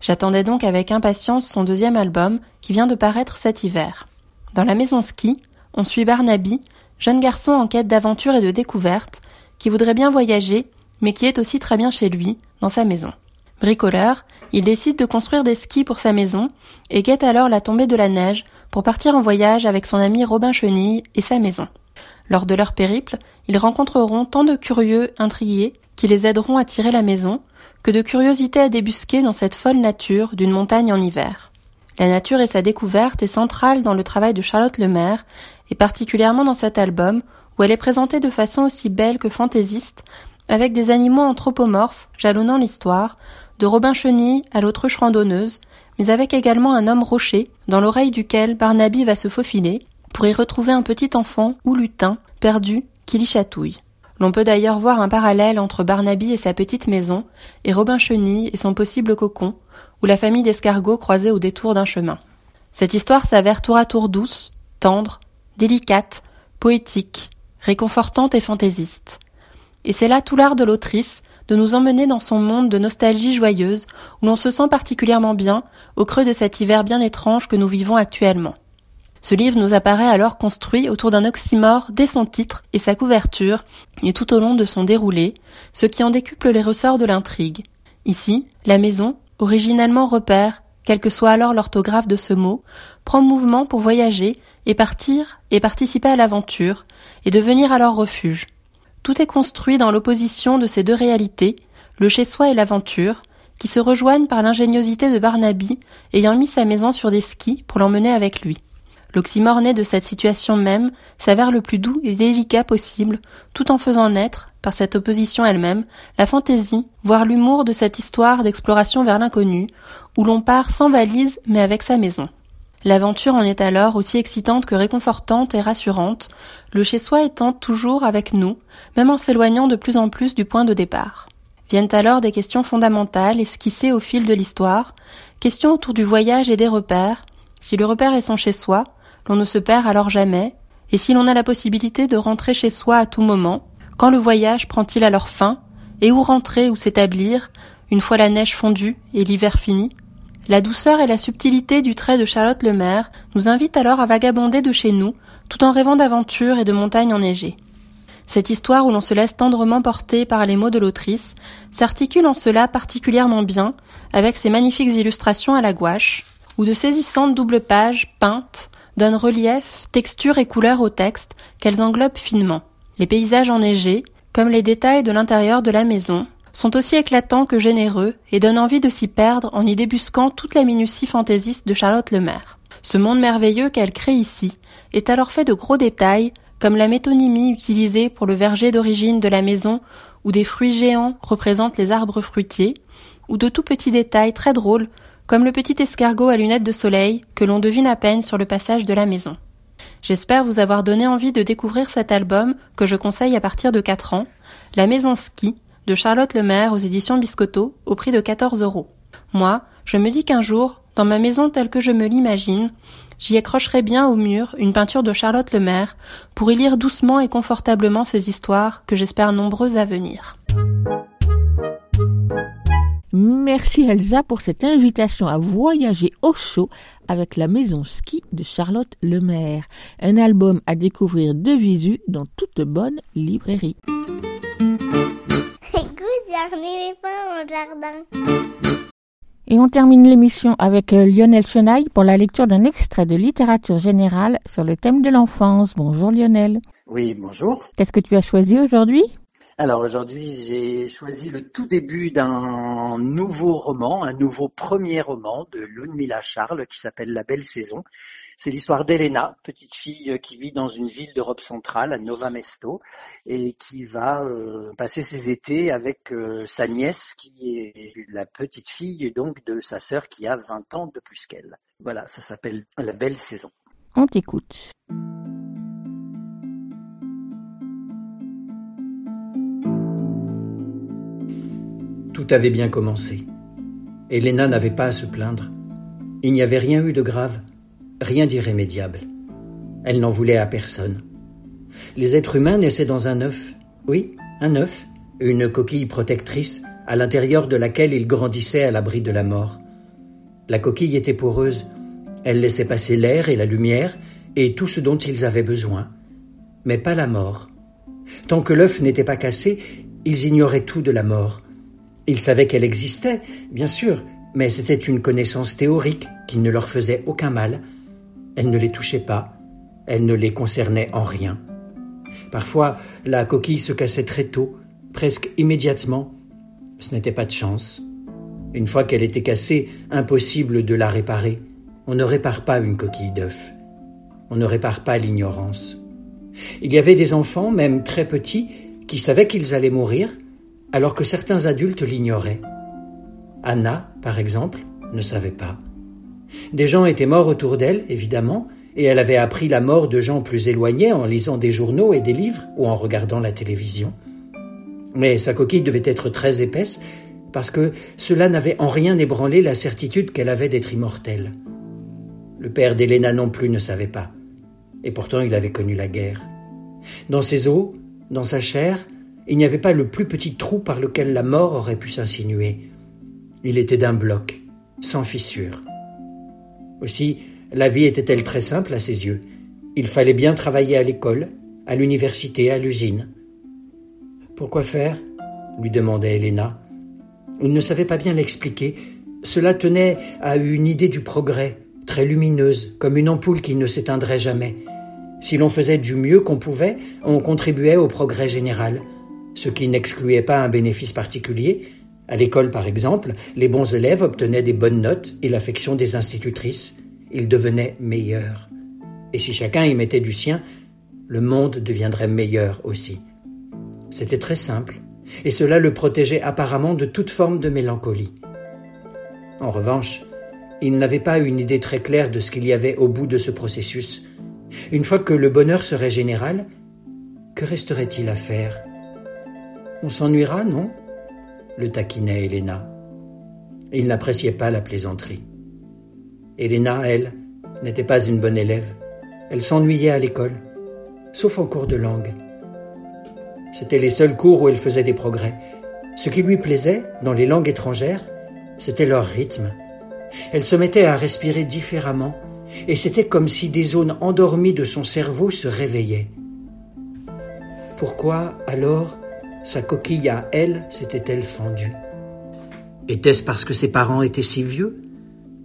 J'attendais donc avec impatience son deuxième album, qui vient de paraître cet hiver. Dans la maison ski, on suit Barnaby, jeune garçon en quête d'aventure et de découverte, qui voudrait bien voyager, mais qui est aussi très bien chez lui, dans sa maison. Bricoleur, il décide de construire des skis pour sa maison et guette alors la tombée de la neige pour partir en voyage avec son ami Robin Chenille et sa maison. Lors de leur périple, ils rencontreront tant de curieux intrigués qui les aideront à tirer la maison que de curiosités à débusquer dans cette folle nature d'une montagne en hiver. La nature et sa découverte est centrale dans le travail de Charlotte Lemaire, et particulièrement dans cet album, où elle est présentée de façon aussi belle que fantaisiste, avec des animaux anthropomorphes jalonnant l'histoire, de Robin Chenille à l'autruche randonneuse, mais avec également un homme rocher, dans l'oreille duquel Barnaby va se faufiler, pour y retrouver un petit enfant ou lutin, perdu, qui l'y chatouille. L'on peut d'ailleurs voir un parallèle entre Barnaby et sa petite maison, et Robin Chenille et son possible cocon, ou la famille d'escargots croisés au détour d'un chemin. Cette histoire s'avère tour à tour douce, tendre, délicate, poétique, réconfortante et fantaisiste. Et c'est là tout l'art de l'autrice de nous emmener dans son monde de nostalgie joyeuse, où l'on se sent particulièrement bien au creux de cet hiver bien étrange que nous vivons actuellement. Ce livre nous apparaît alors construit autour d'un oxymore dès son titre et sa couverture, et tout au long de son déroulé, ce qui en décuple les ressorts de l'intrigue. Ici, la maison, originellement repère, quel que soit alors l'orthographe de ce mot, prend mouvement pour voyager et partir et participer à l'aventure, et devenir alors refuge. Tout est construit dans l'opposition de ces deux réalités, le chez-soi et l'aventure, qui se rejoignent par l'ingéniosité de Barnaby ayant mis sa maison sur des skis pour l'emmener avec lui. L'oxymore né de cette situation même s'avère le plus doux et délicat possible, tout en faisant naître, par cette opposition elle-même, la fantaisie, voire l'humour de cette histoire d'exploration vers l'inconnu, où l'on part sans valise mais avec sa maison. L'aventure en est alors aussi excitante que réconfortante et rassurante, le chez-soi étant toujours avec nous, même en s'éloignant de plus en plus du point de départ. Viennent alors des questions fondamentales esquissées au fil de l'histoire, questions autour du voyage et des repères. Si le repère est son chez-soi, l'on ne se perd alors jamais, et si l'on a la possibilité de rentrer chez soi à tout moment, quand le voyage prend-il alors fin, et où rentrer ou s'établir, une fois la neige fondue et l'hiver fini? La douceur et la subtilité du trait de Charlotte Lemaire nous invitent alors à vagabonder de chez nous, tout en rêvant d'aventures et de montagnes enneigées. Cette histoire où l'on se laisse tendrement porter par les mots de l'autrice s'articule en cela particulièrement bien avec ses magnifiques illustrations à la gouache, où de saisissantes doubles pages peintes donnent relief, texture et couleur au texte qu'elles englobent finement. Les paysages enneigés, comme les détails de l'intérieur de la maison, sont aussi éclatants que généreux et donnent envie de s'y perdre en y débusquant toute la minutie fantaisiste de Charlotte Lemaire. Ce monde merveilleux qu'elle crée ici est alors fait de gros détails, comme la métonymie utilisée pour le verger d'origine de la maison où des fruits géants représentent les arbres fruitiers, ou de tout petits détails très drôles, comme le petit escargot à lunettes de soleil que l'on devine à peine sur le passage de la maison. J'espère vous avoir donné envie de découvrir cet album que je conseille à partir de 4 ans, La Maison Ski, de Charlotte Lemaire aux éditions Biscotto au prix de 14 euros. Moi, je me dis qu'un jour, dans ma maison telle que je me l'imagine, j'y accrocherai bien au mur une peinture de Charlotte Lemaire pour y lire doucement et confortablement ces histoires que j'espère nombreuses à venir. Merci Elsa pour cette invitation à voyager au chaud avec la maison ski de Charlotte Lemaire, un album à découvrir de visu dans toute bonne librairie. Et on termine l'émission avec euh, Lionel Chenaille pour la lecture d'un extrait de littérature générale sur le thème de l'enfance. Bonjour Lionel. Oui, bonjour. Qu'est-ce que tu as choisi aujourd'hui? Alors aujourd'hui, j'ai choisi le tout début d'un nouveau roman, un nouveau premier roman de Ludmila Charles qui s'appelle La Belle Saison. C'est l'histoire d'Elena, petite fille euh, qui vit dans une ville d'Europe centrale, à Nova Mesto, et qui va euh, passer ses étés avec euh, sa nièce, qui est la petite fille donc de sa sœur qui a 20 ans de plus qu'elle. Voilà, ça s'appelle La Belle Saison. On t'écoute. Tout avait bien commencé. Elena n'avait pas à se plaindre. Il n'y avait rien eu de grave, rien d'irrémédiable. Elle n'en voulait à personne. Les êtres humains naissaient dans un œuf. Oui, un œuf, une coquille protectrice, à l'intérieur de laquelle ils grandissaient à l'abri de la mort. La coquille était poreuse. Elle laissait passer l'air et la lumière et tout ce dont ils avaient besoin. Mais pas la mort. Tant que l'œuf n'était pas cassé, ils ignoraient tout de la mort. Ils savaient qu'elle existait, bien sûr, mais c'était une connaissance théorique qui ne leur faisait aucun mal. Elle ne les touchait pas, elle ne les concernait en rien. Parfois, la coquille se cassait très tôt, presque immédiatement. Ce n'était pas de chance. Une fois qu'elle était cassée, impossible de la réparer. On ne répare pas une coquille d'œuf. On ne répare pas l'ignorance. Il y avait des enfants, même très petits, qui savaient qu'ils allaient mourir, alors que certains adultes l'ignoraient. Anna, par exemple, ne savait pas. Des gens étaient morts autour d'elle, évidemment, et elle avait appris la mort de gens plus éloignés en lisant des journaux et des livres ou en regardant la télévision. Mais sa coquille devait être très épaisse parce que cela n'avait en rien ébranlé la certitude qu'elle avait d'être immortelle. Le père d'Héléna non plus ne savait pas, et pourtant il avait connu la guerre. Dans ses os, dans sa chair, il n'y avait pas le plus petit trou par lequel la mort aurait pu s'insinuer. Il était d'un bloc, sans fissure. Aussi, la vie était-elle très simple à ses yeux. Il fallait bien travailler à l'école, à l'université, à l'usine. Pourquoi faire? lui demandait Helena. Il ne savait pas bien l'expliquer. Cela tenait à une idée du progrès, très lumineuse, comme une ampoule qui ne s'éteindrait jamais. Si l'on faisait du mieux qu'on pouvait, on contribuait au progrès général, ce qui n'excluait pas un bénéfice particulier. À l'école, par exemple, les bons élèves obtenaient des bonnes notes et l'affection des institutrices. Ils devenaient meilleurs. Et si chacun y mettait du sien, le monde deviendrait meilleur aussi. C'était très simple, et cela le protégeait apparemment de toute forme de mélancolie. En revanche, il n'avait pas une idée très claire de ce qu'il y avait au bout de ce processus. Une fois que le bonheur serait général, que resterait-il à faire? On s'ennuiera, non? Le taquinait Helena. Il n'appréciait pas la plaisanterie. Helena, elle, n'était pas une bonne élève. Elle s'ennuyait à l'école, sauf en cours de langue. C'étaient les seuls cours où elle faisait des progrès. Ce qui lui plaisait, dans les langues étrangères, c'était leur rythme. Elle se mettait à respirer différemment, et c'était comme si des zones endormies de son cerveau se réveillaient. Pourquoi, alors, sa coquille à elle s'était-elle fendue Était-ce parce que ses parents étaient si vieux?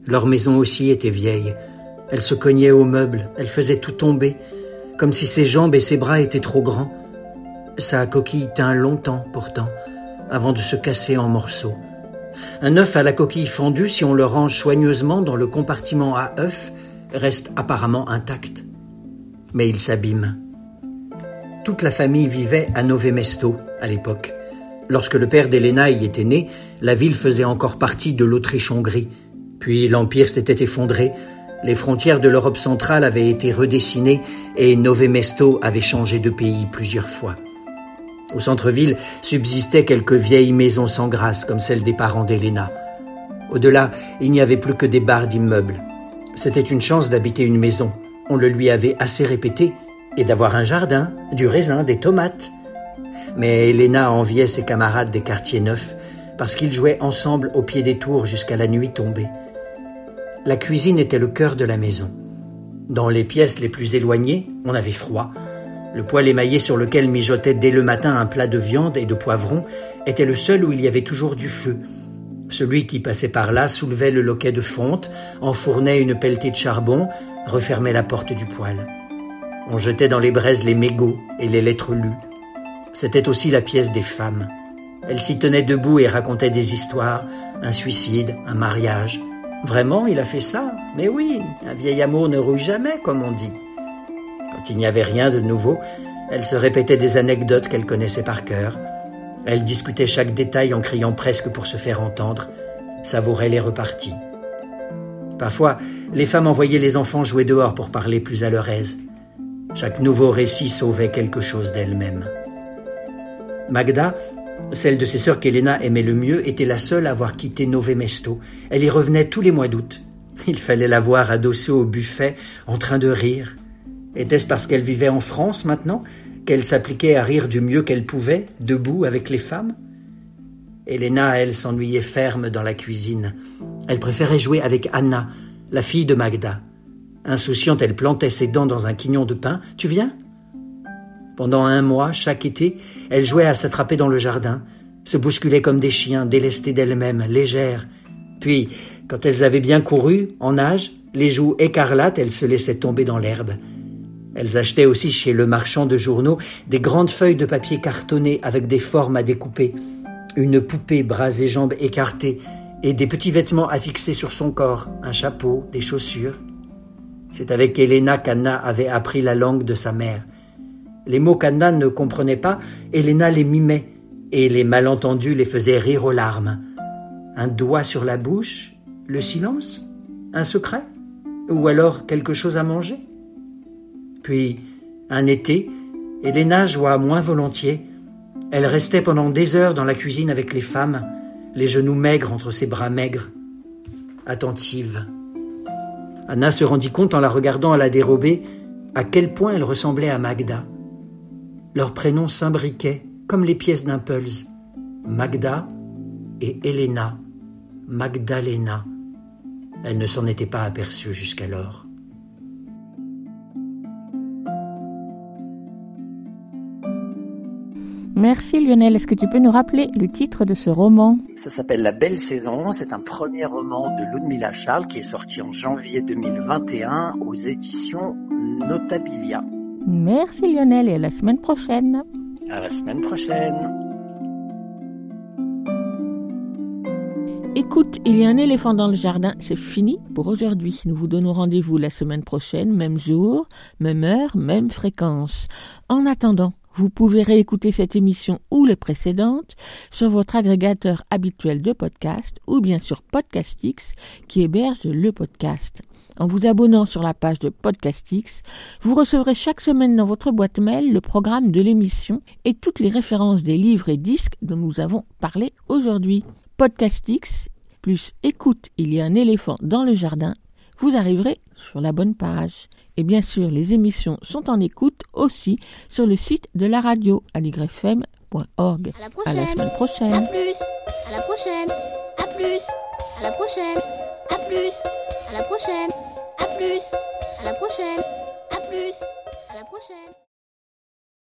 Leur maison aussi était vieille. Elle se cognait aux meubles, elle faisait tout tomber, comme si ses jambes et ses bras étaient trop grands. Sa coquille tint longtemps pourtant, avant de se casser en morceaux. Un œuf à la coquille fendue, si on le range soigneusement dans le compartiment à œufs, reste apparemment intact. Mais il s'abîme. Toute la famille vivait à Novemesto à l'époque. Lorsque le père d'Helena y était né, la ville faisait encore partie de l'Autriche-Hongrie. Puis l'Empire s'était effondré, les frontières de l'Europe centrale avaient été redessinées et Novemesto avait changé de pays plusieurs fois. Au centre-ville subsistaient quelques vieilles maisons sans grâce, comme celle des parents d'Helena. Au-delà, il n'y avait plus que des barres d'immeubles. C'était une chance d'habiter une maison. On le lui avait assez répété, et d'avoir un jardin, du raisin, des tomates. Mais Helena enviait ses camarades des quartiers neufs, parce qu'ils jouaient ensemble au pied des tours jusqu'à la nuit tombée. La cuisine était le cœur de la maison. Dans les pièces les plus éloignées, on avait froid, le poêle émaillé sur lequel mijotait dès le matin un plat de viande et de poivrons était le seul où il y avait toujours du feu. Celui qui passait par là soulevait le loquet de fonte, enfournait une pelletée de charbon, refermait la porte du poêle. On jetait dans les braises les mégots et les lettres lues. C'était aussi la pièce des femmes. Elles s'y tenaient debout et racontaient des histoires, un suicide, un mariage. Vraiment, il a fait ça? Mais oui, un vieil amour ne rouille jamais, comme on dit. Quand il n'y avait rien de nouveau, elle se répétait des anecdotes qu'elle connaissait par cœur. Elle discutait chaque détail en criant presque pour se faire entendre, savourait les reparties. Parfois, les femmes envoyaient les enfants jouer dehors pour parler plus à leur aise. Chaque nouveau récit sauvait quelque chose d'elle-même. Magda, celle de ses sœurs qu'Elena aimait le mieux, était la seule à avoir quitté Novemesto. Elle y revenait tous les mois d'août. Il fallait la voir adossée au buffet, en train de rire, était-ce parce qu'elle vivait en France maintenant qu'elle s'appliquait à rire du mieux qu'elle pouvait, debout avec les femmes? Helena, elle, s'ennuyait ferme dans la cuisine. Elle préférait jouer avec Anna, la fille de Magda. Insouciante, elle plantait ses dents dans un quignon de pain. Tu viens? Pendant un mois, chaque été, elle jouait à s'attraper dans le jardin, se bousculait comme des chiens, délestées d'elles-mêmes, légères. Puis, quand elles avaient bien couru, en âge, les joues écarlates, elles se laissaient tomber dans l'herbe. Elles achetaient aussi chez le marchand de journaux des grandes feuilles de papier cartonnées avec des formes à découper, une poupée bras et jambes écartés et des petits vêtements affixés sur son corps, un chapeau, des chaussures. C'est avec Elena qu'Anna avait appris la langue de sa mère. Les mots qu'Anna ne comprenait pas, Elena les mimait. et les malentendus les faisaient rire aux larmes. Un doigt sur la bouche, le silence, un secret, ou alors quelque chose à manger. Puis, un été, Elena joua moins volontiers. Elle restait pendant des heures dans la cuisine avec les femmes, les genoux maigres entre ses bras maigres, attentive. Anna se rendit compte en la regardant à la dérobée à quel point elle ressemblait à Magda. Leurs prénoms s'imbriquaient comme les pièces d'un pulse. Magda et Elena, Magdalena. Elle ne s'en était pas aperçue jusqu'alors. Merci Lionel. Est-ce que tu peux nous rappeler le titre de ce roman? Ça s'appelle La Belle Saison. C'est un premier roman de Ludmilla Charles qui est sorti en janvier 2021 aux éditions Notabilia. Merci Lionel et à la semaine prochaine. À la semaine prochaine. Écoute, il y a un éléphant dans le jardin, c'est fini pour aujourd'hui. Nous vous donnons rendez-vous la semaine prochaine, même jour, même heure, même fréquence. En attendant, vous pouvez réécouter cette émission ou les précédentes sur votre agrégateur habituel de podcast ou bien sur Podcastix qui héberge le podcast. En vous abonnant sur la page de Podcastix, vous recevrez chaque semaine dans votre boîte mail le programme de l'émission et toutes les références des livres et disques dont nous avons parlé aujourd'hui. Podcastix plus écoute, il y a un éléphant dans le jardin, vous arriverez sur la bonne page. Et bien sûr, les émissions sont en écoute aussi sur le site de la radio aligrefm.org. À la semaine prochaine. À plus. À la prochaine. À plus. À la prochaine. À plus. À la prochaine. À plus. À la prochaine. À plus. À la prochaine.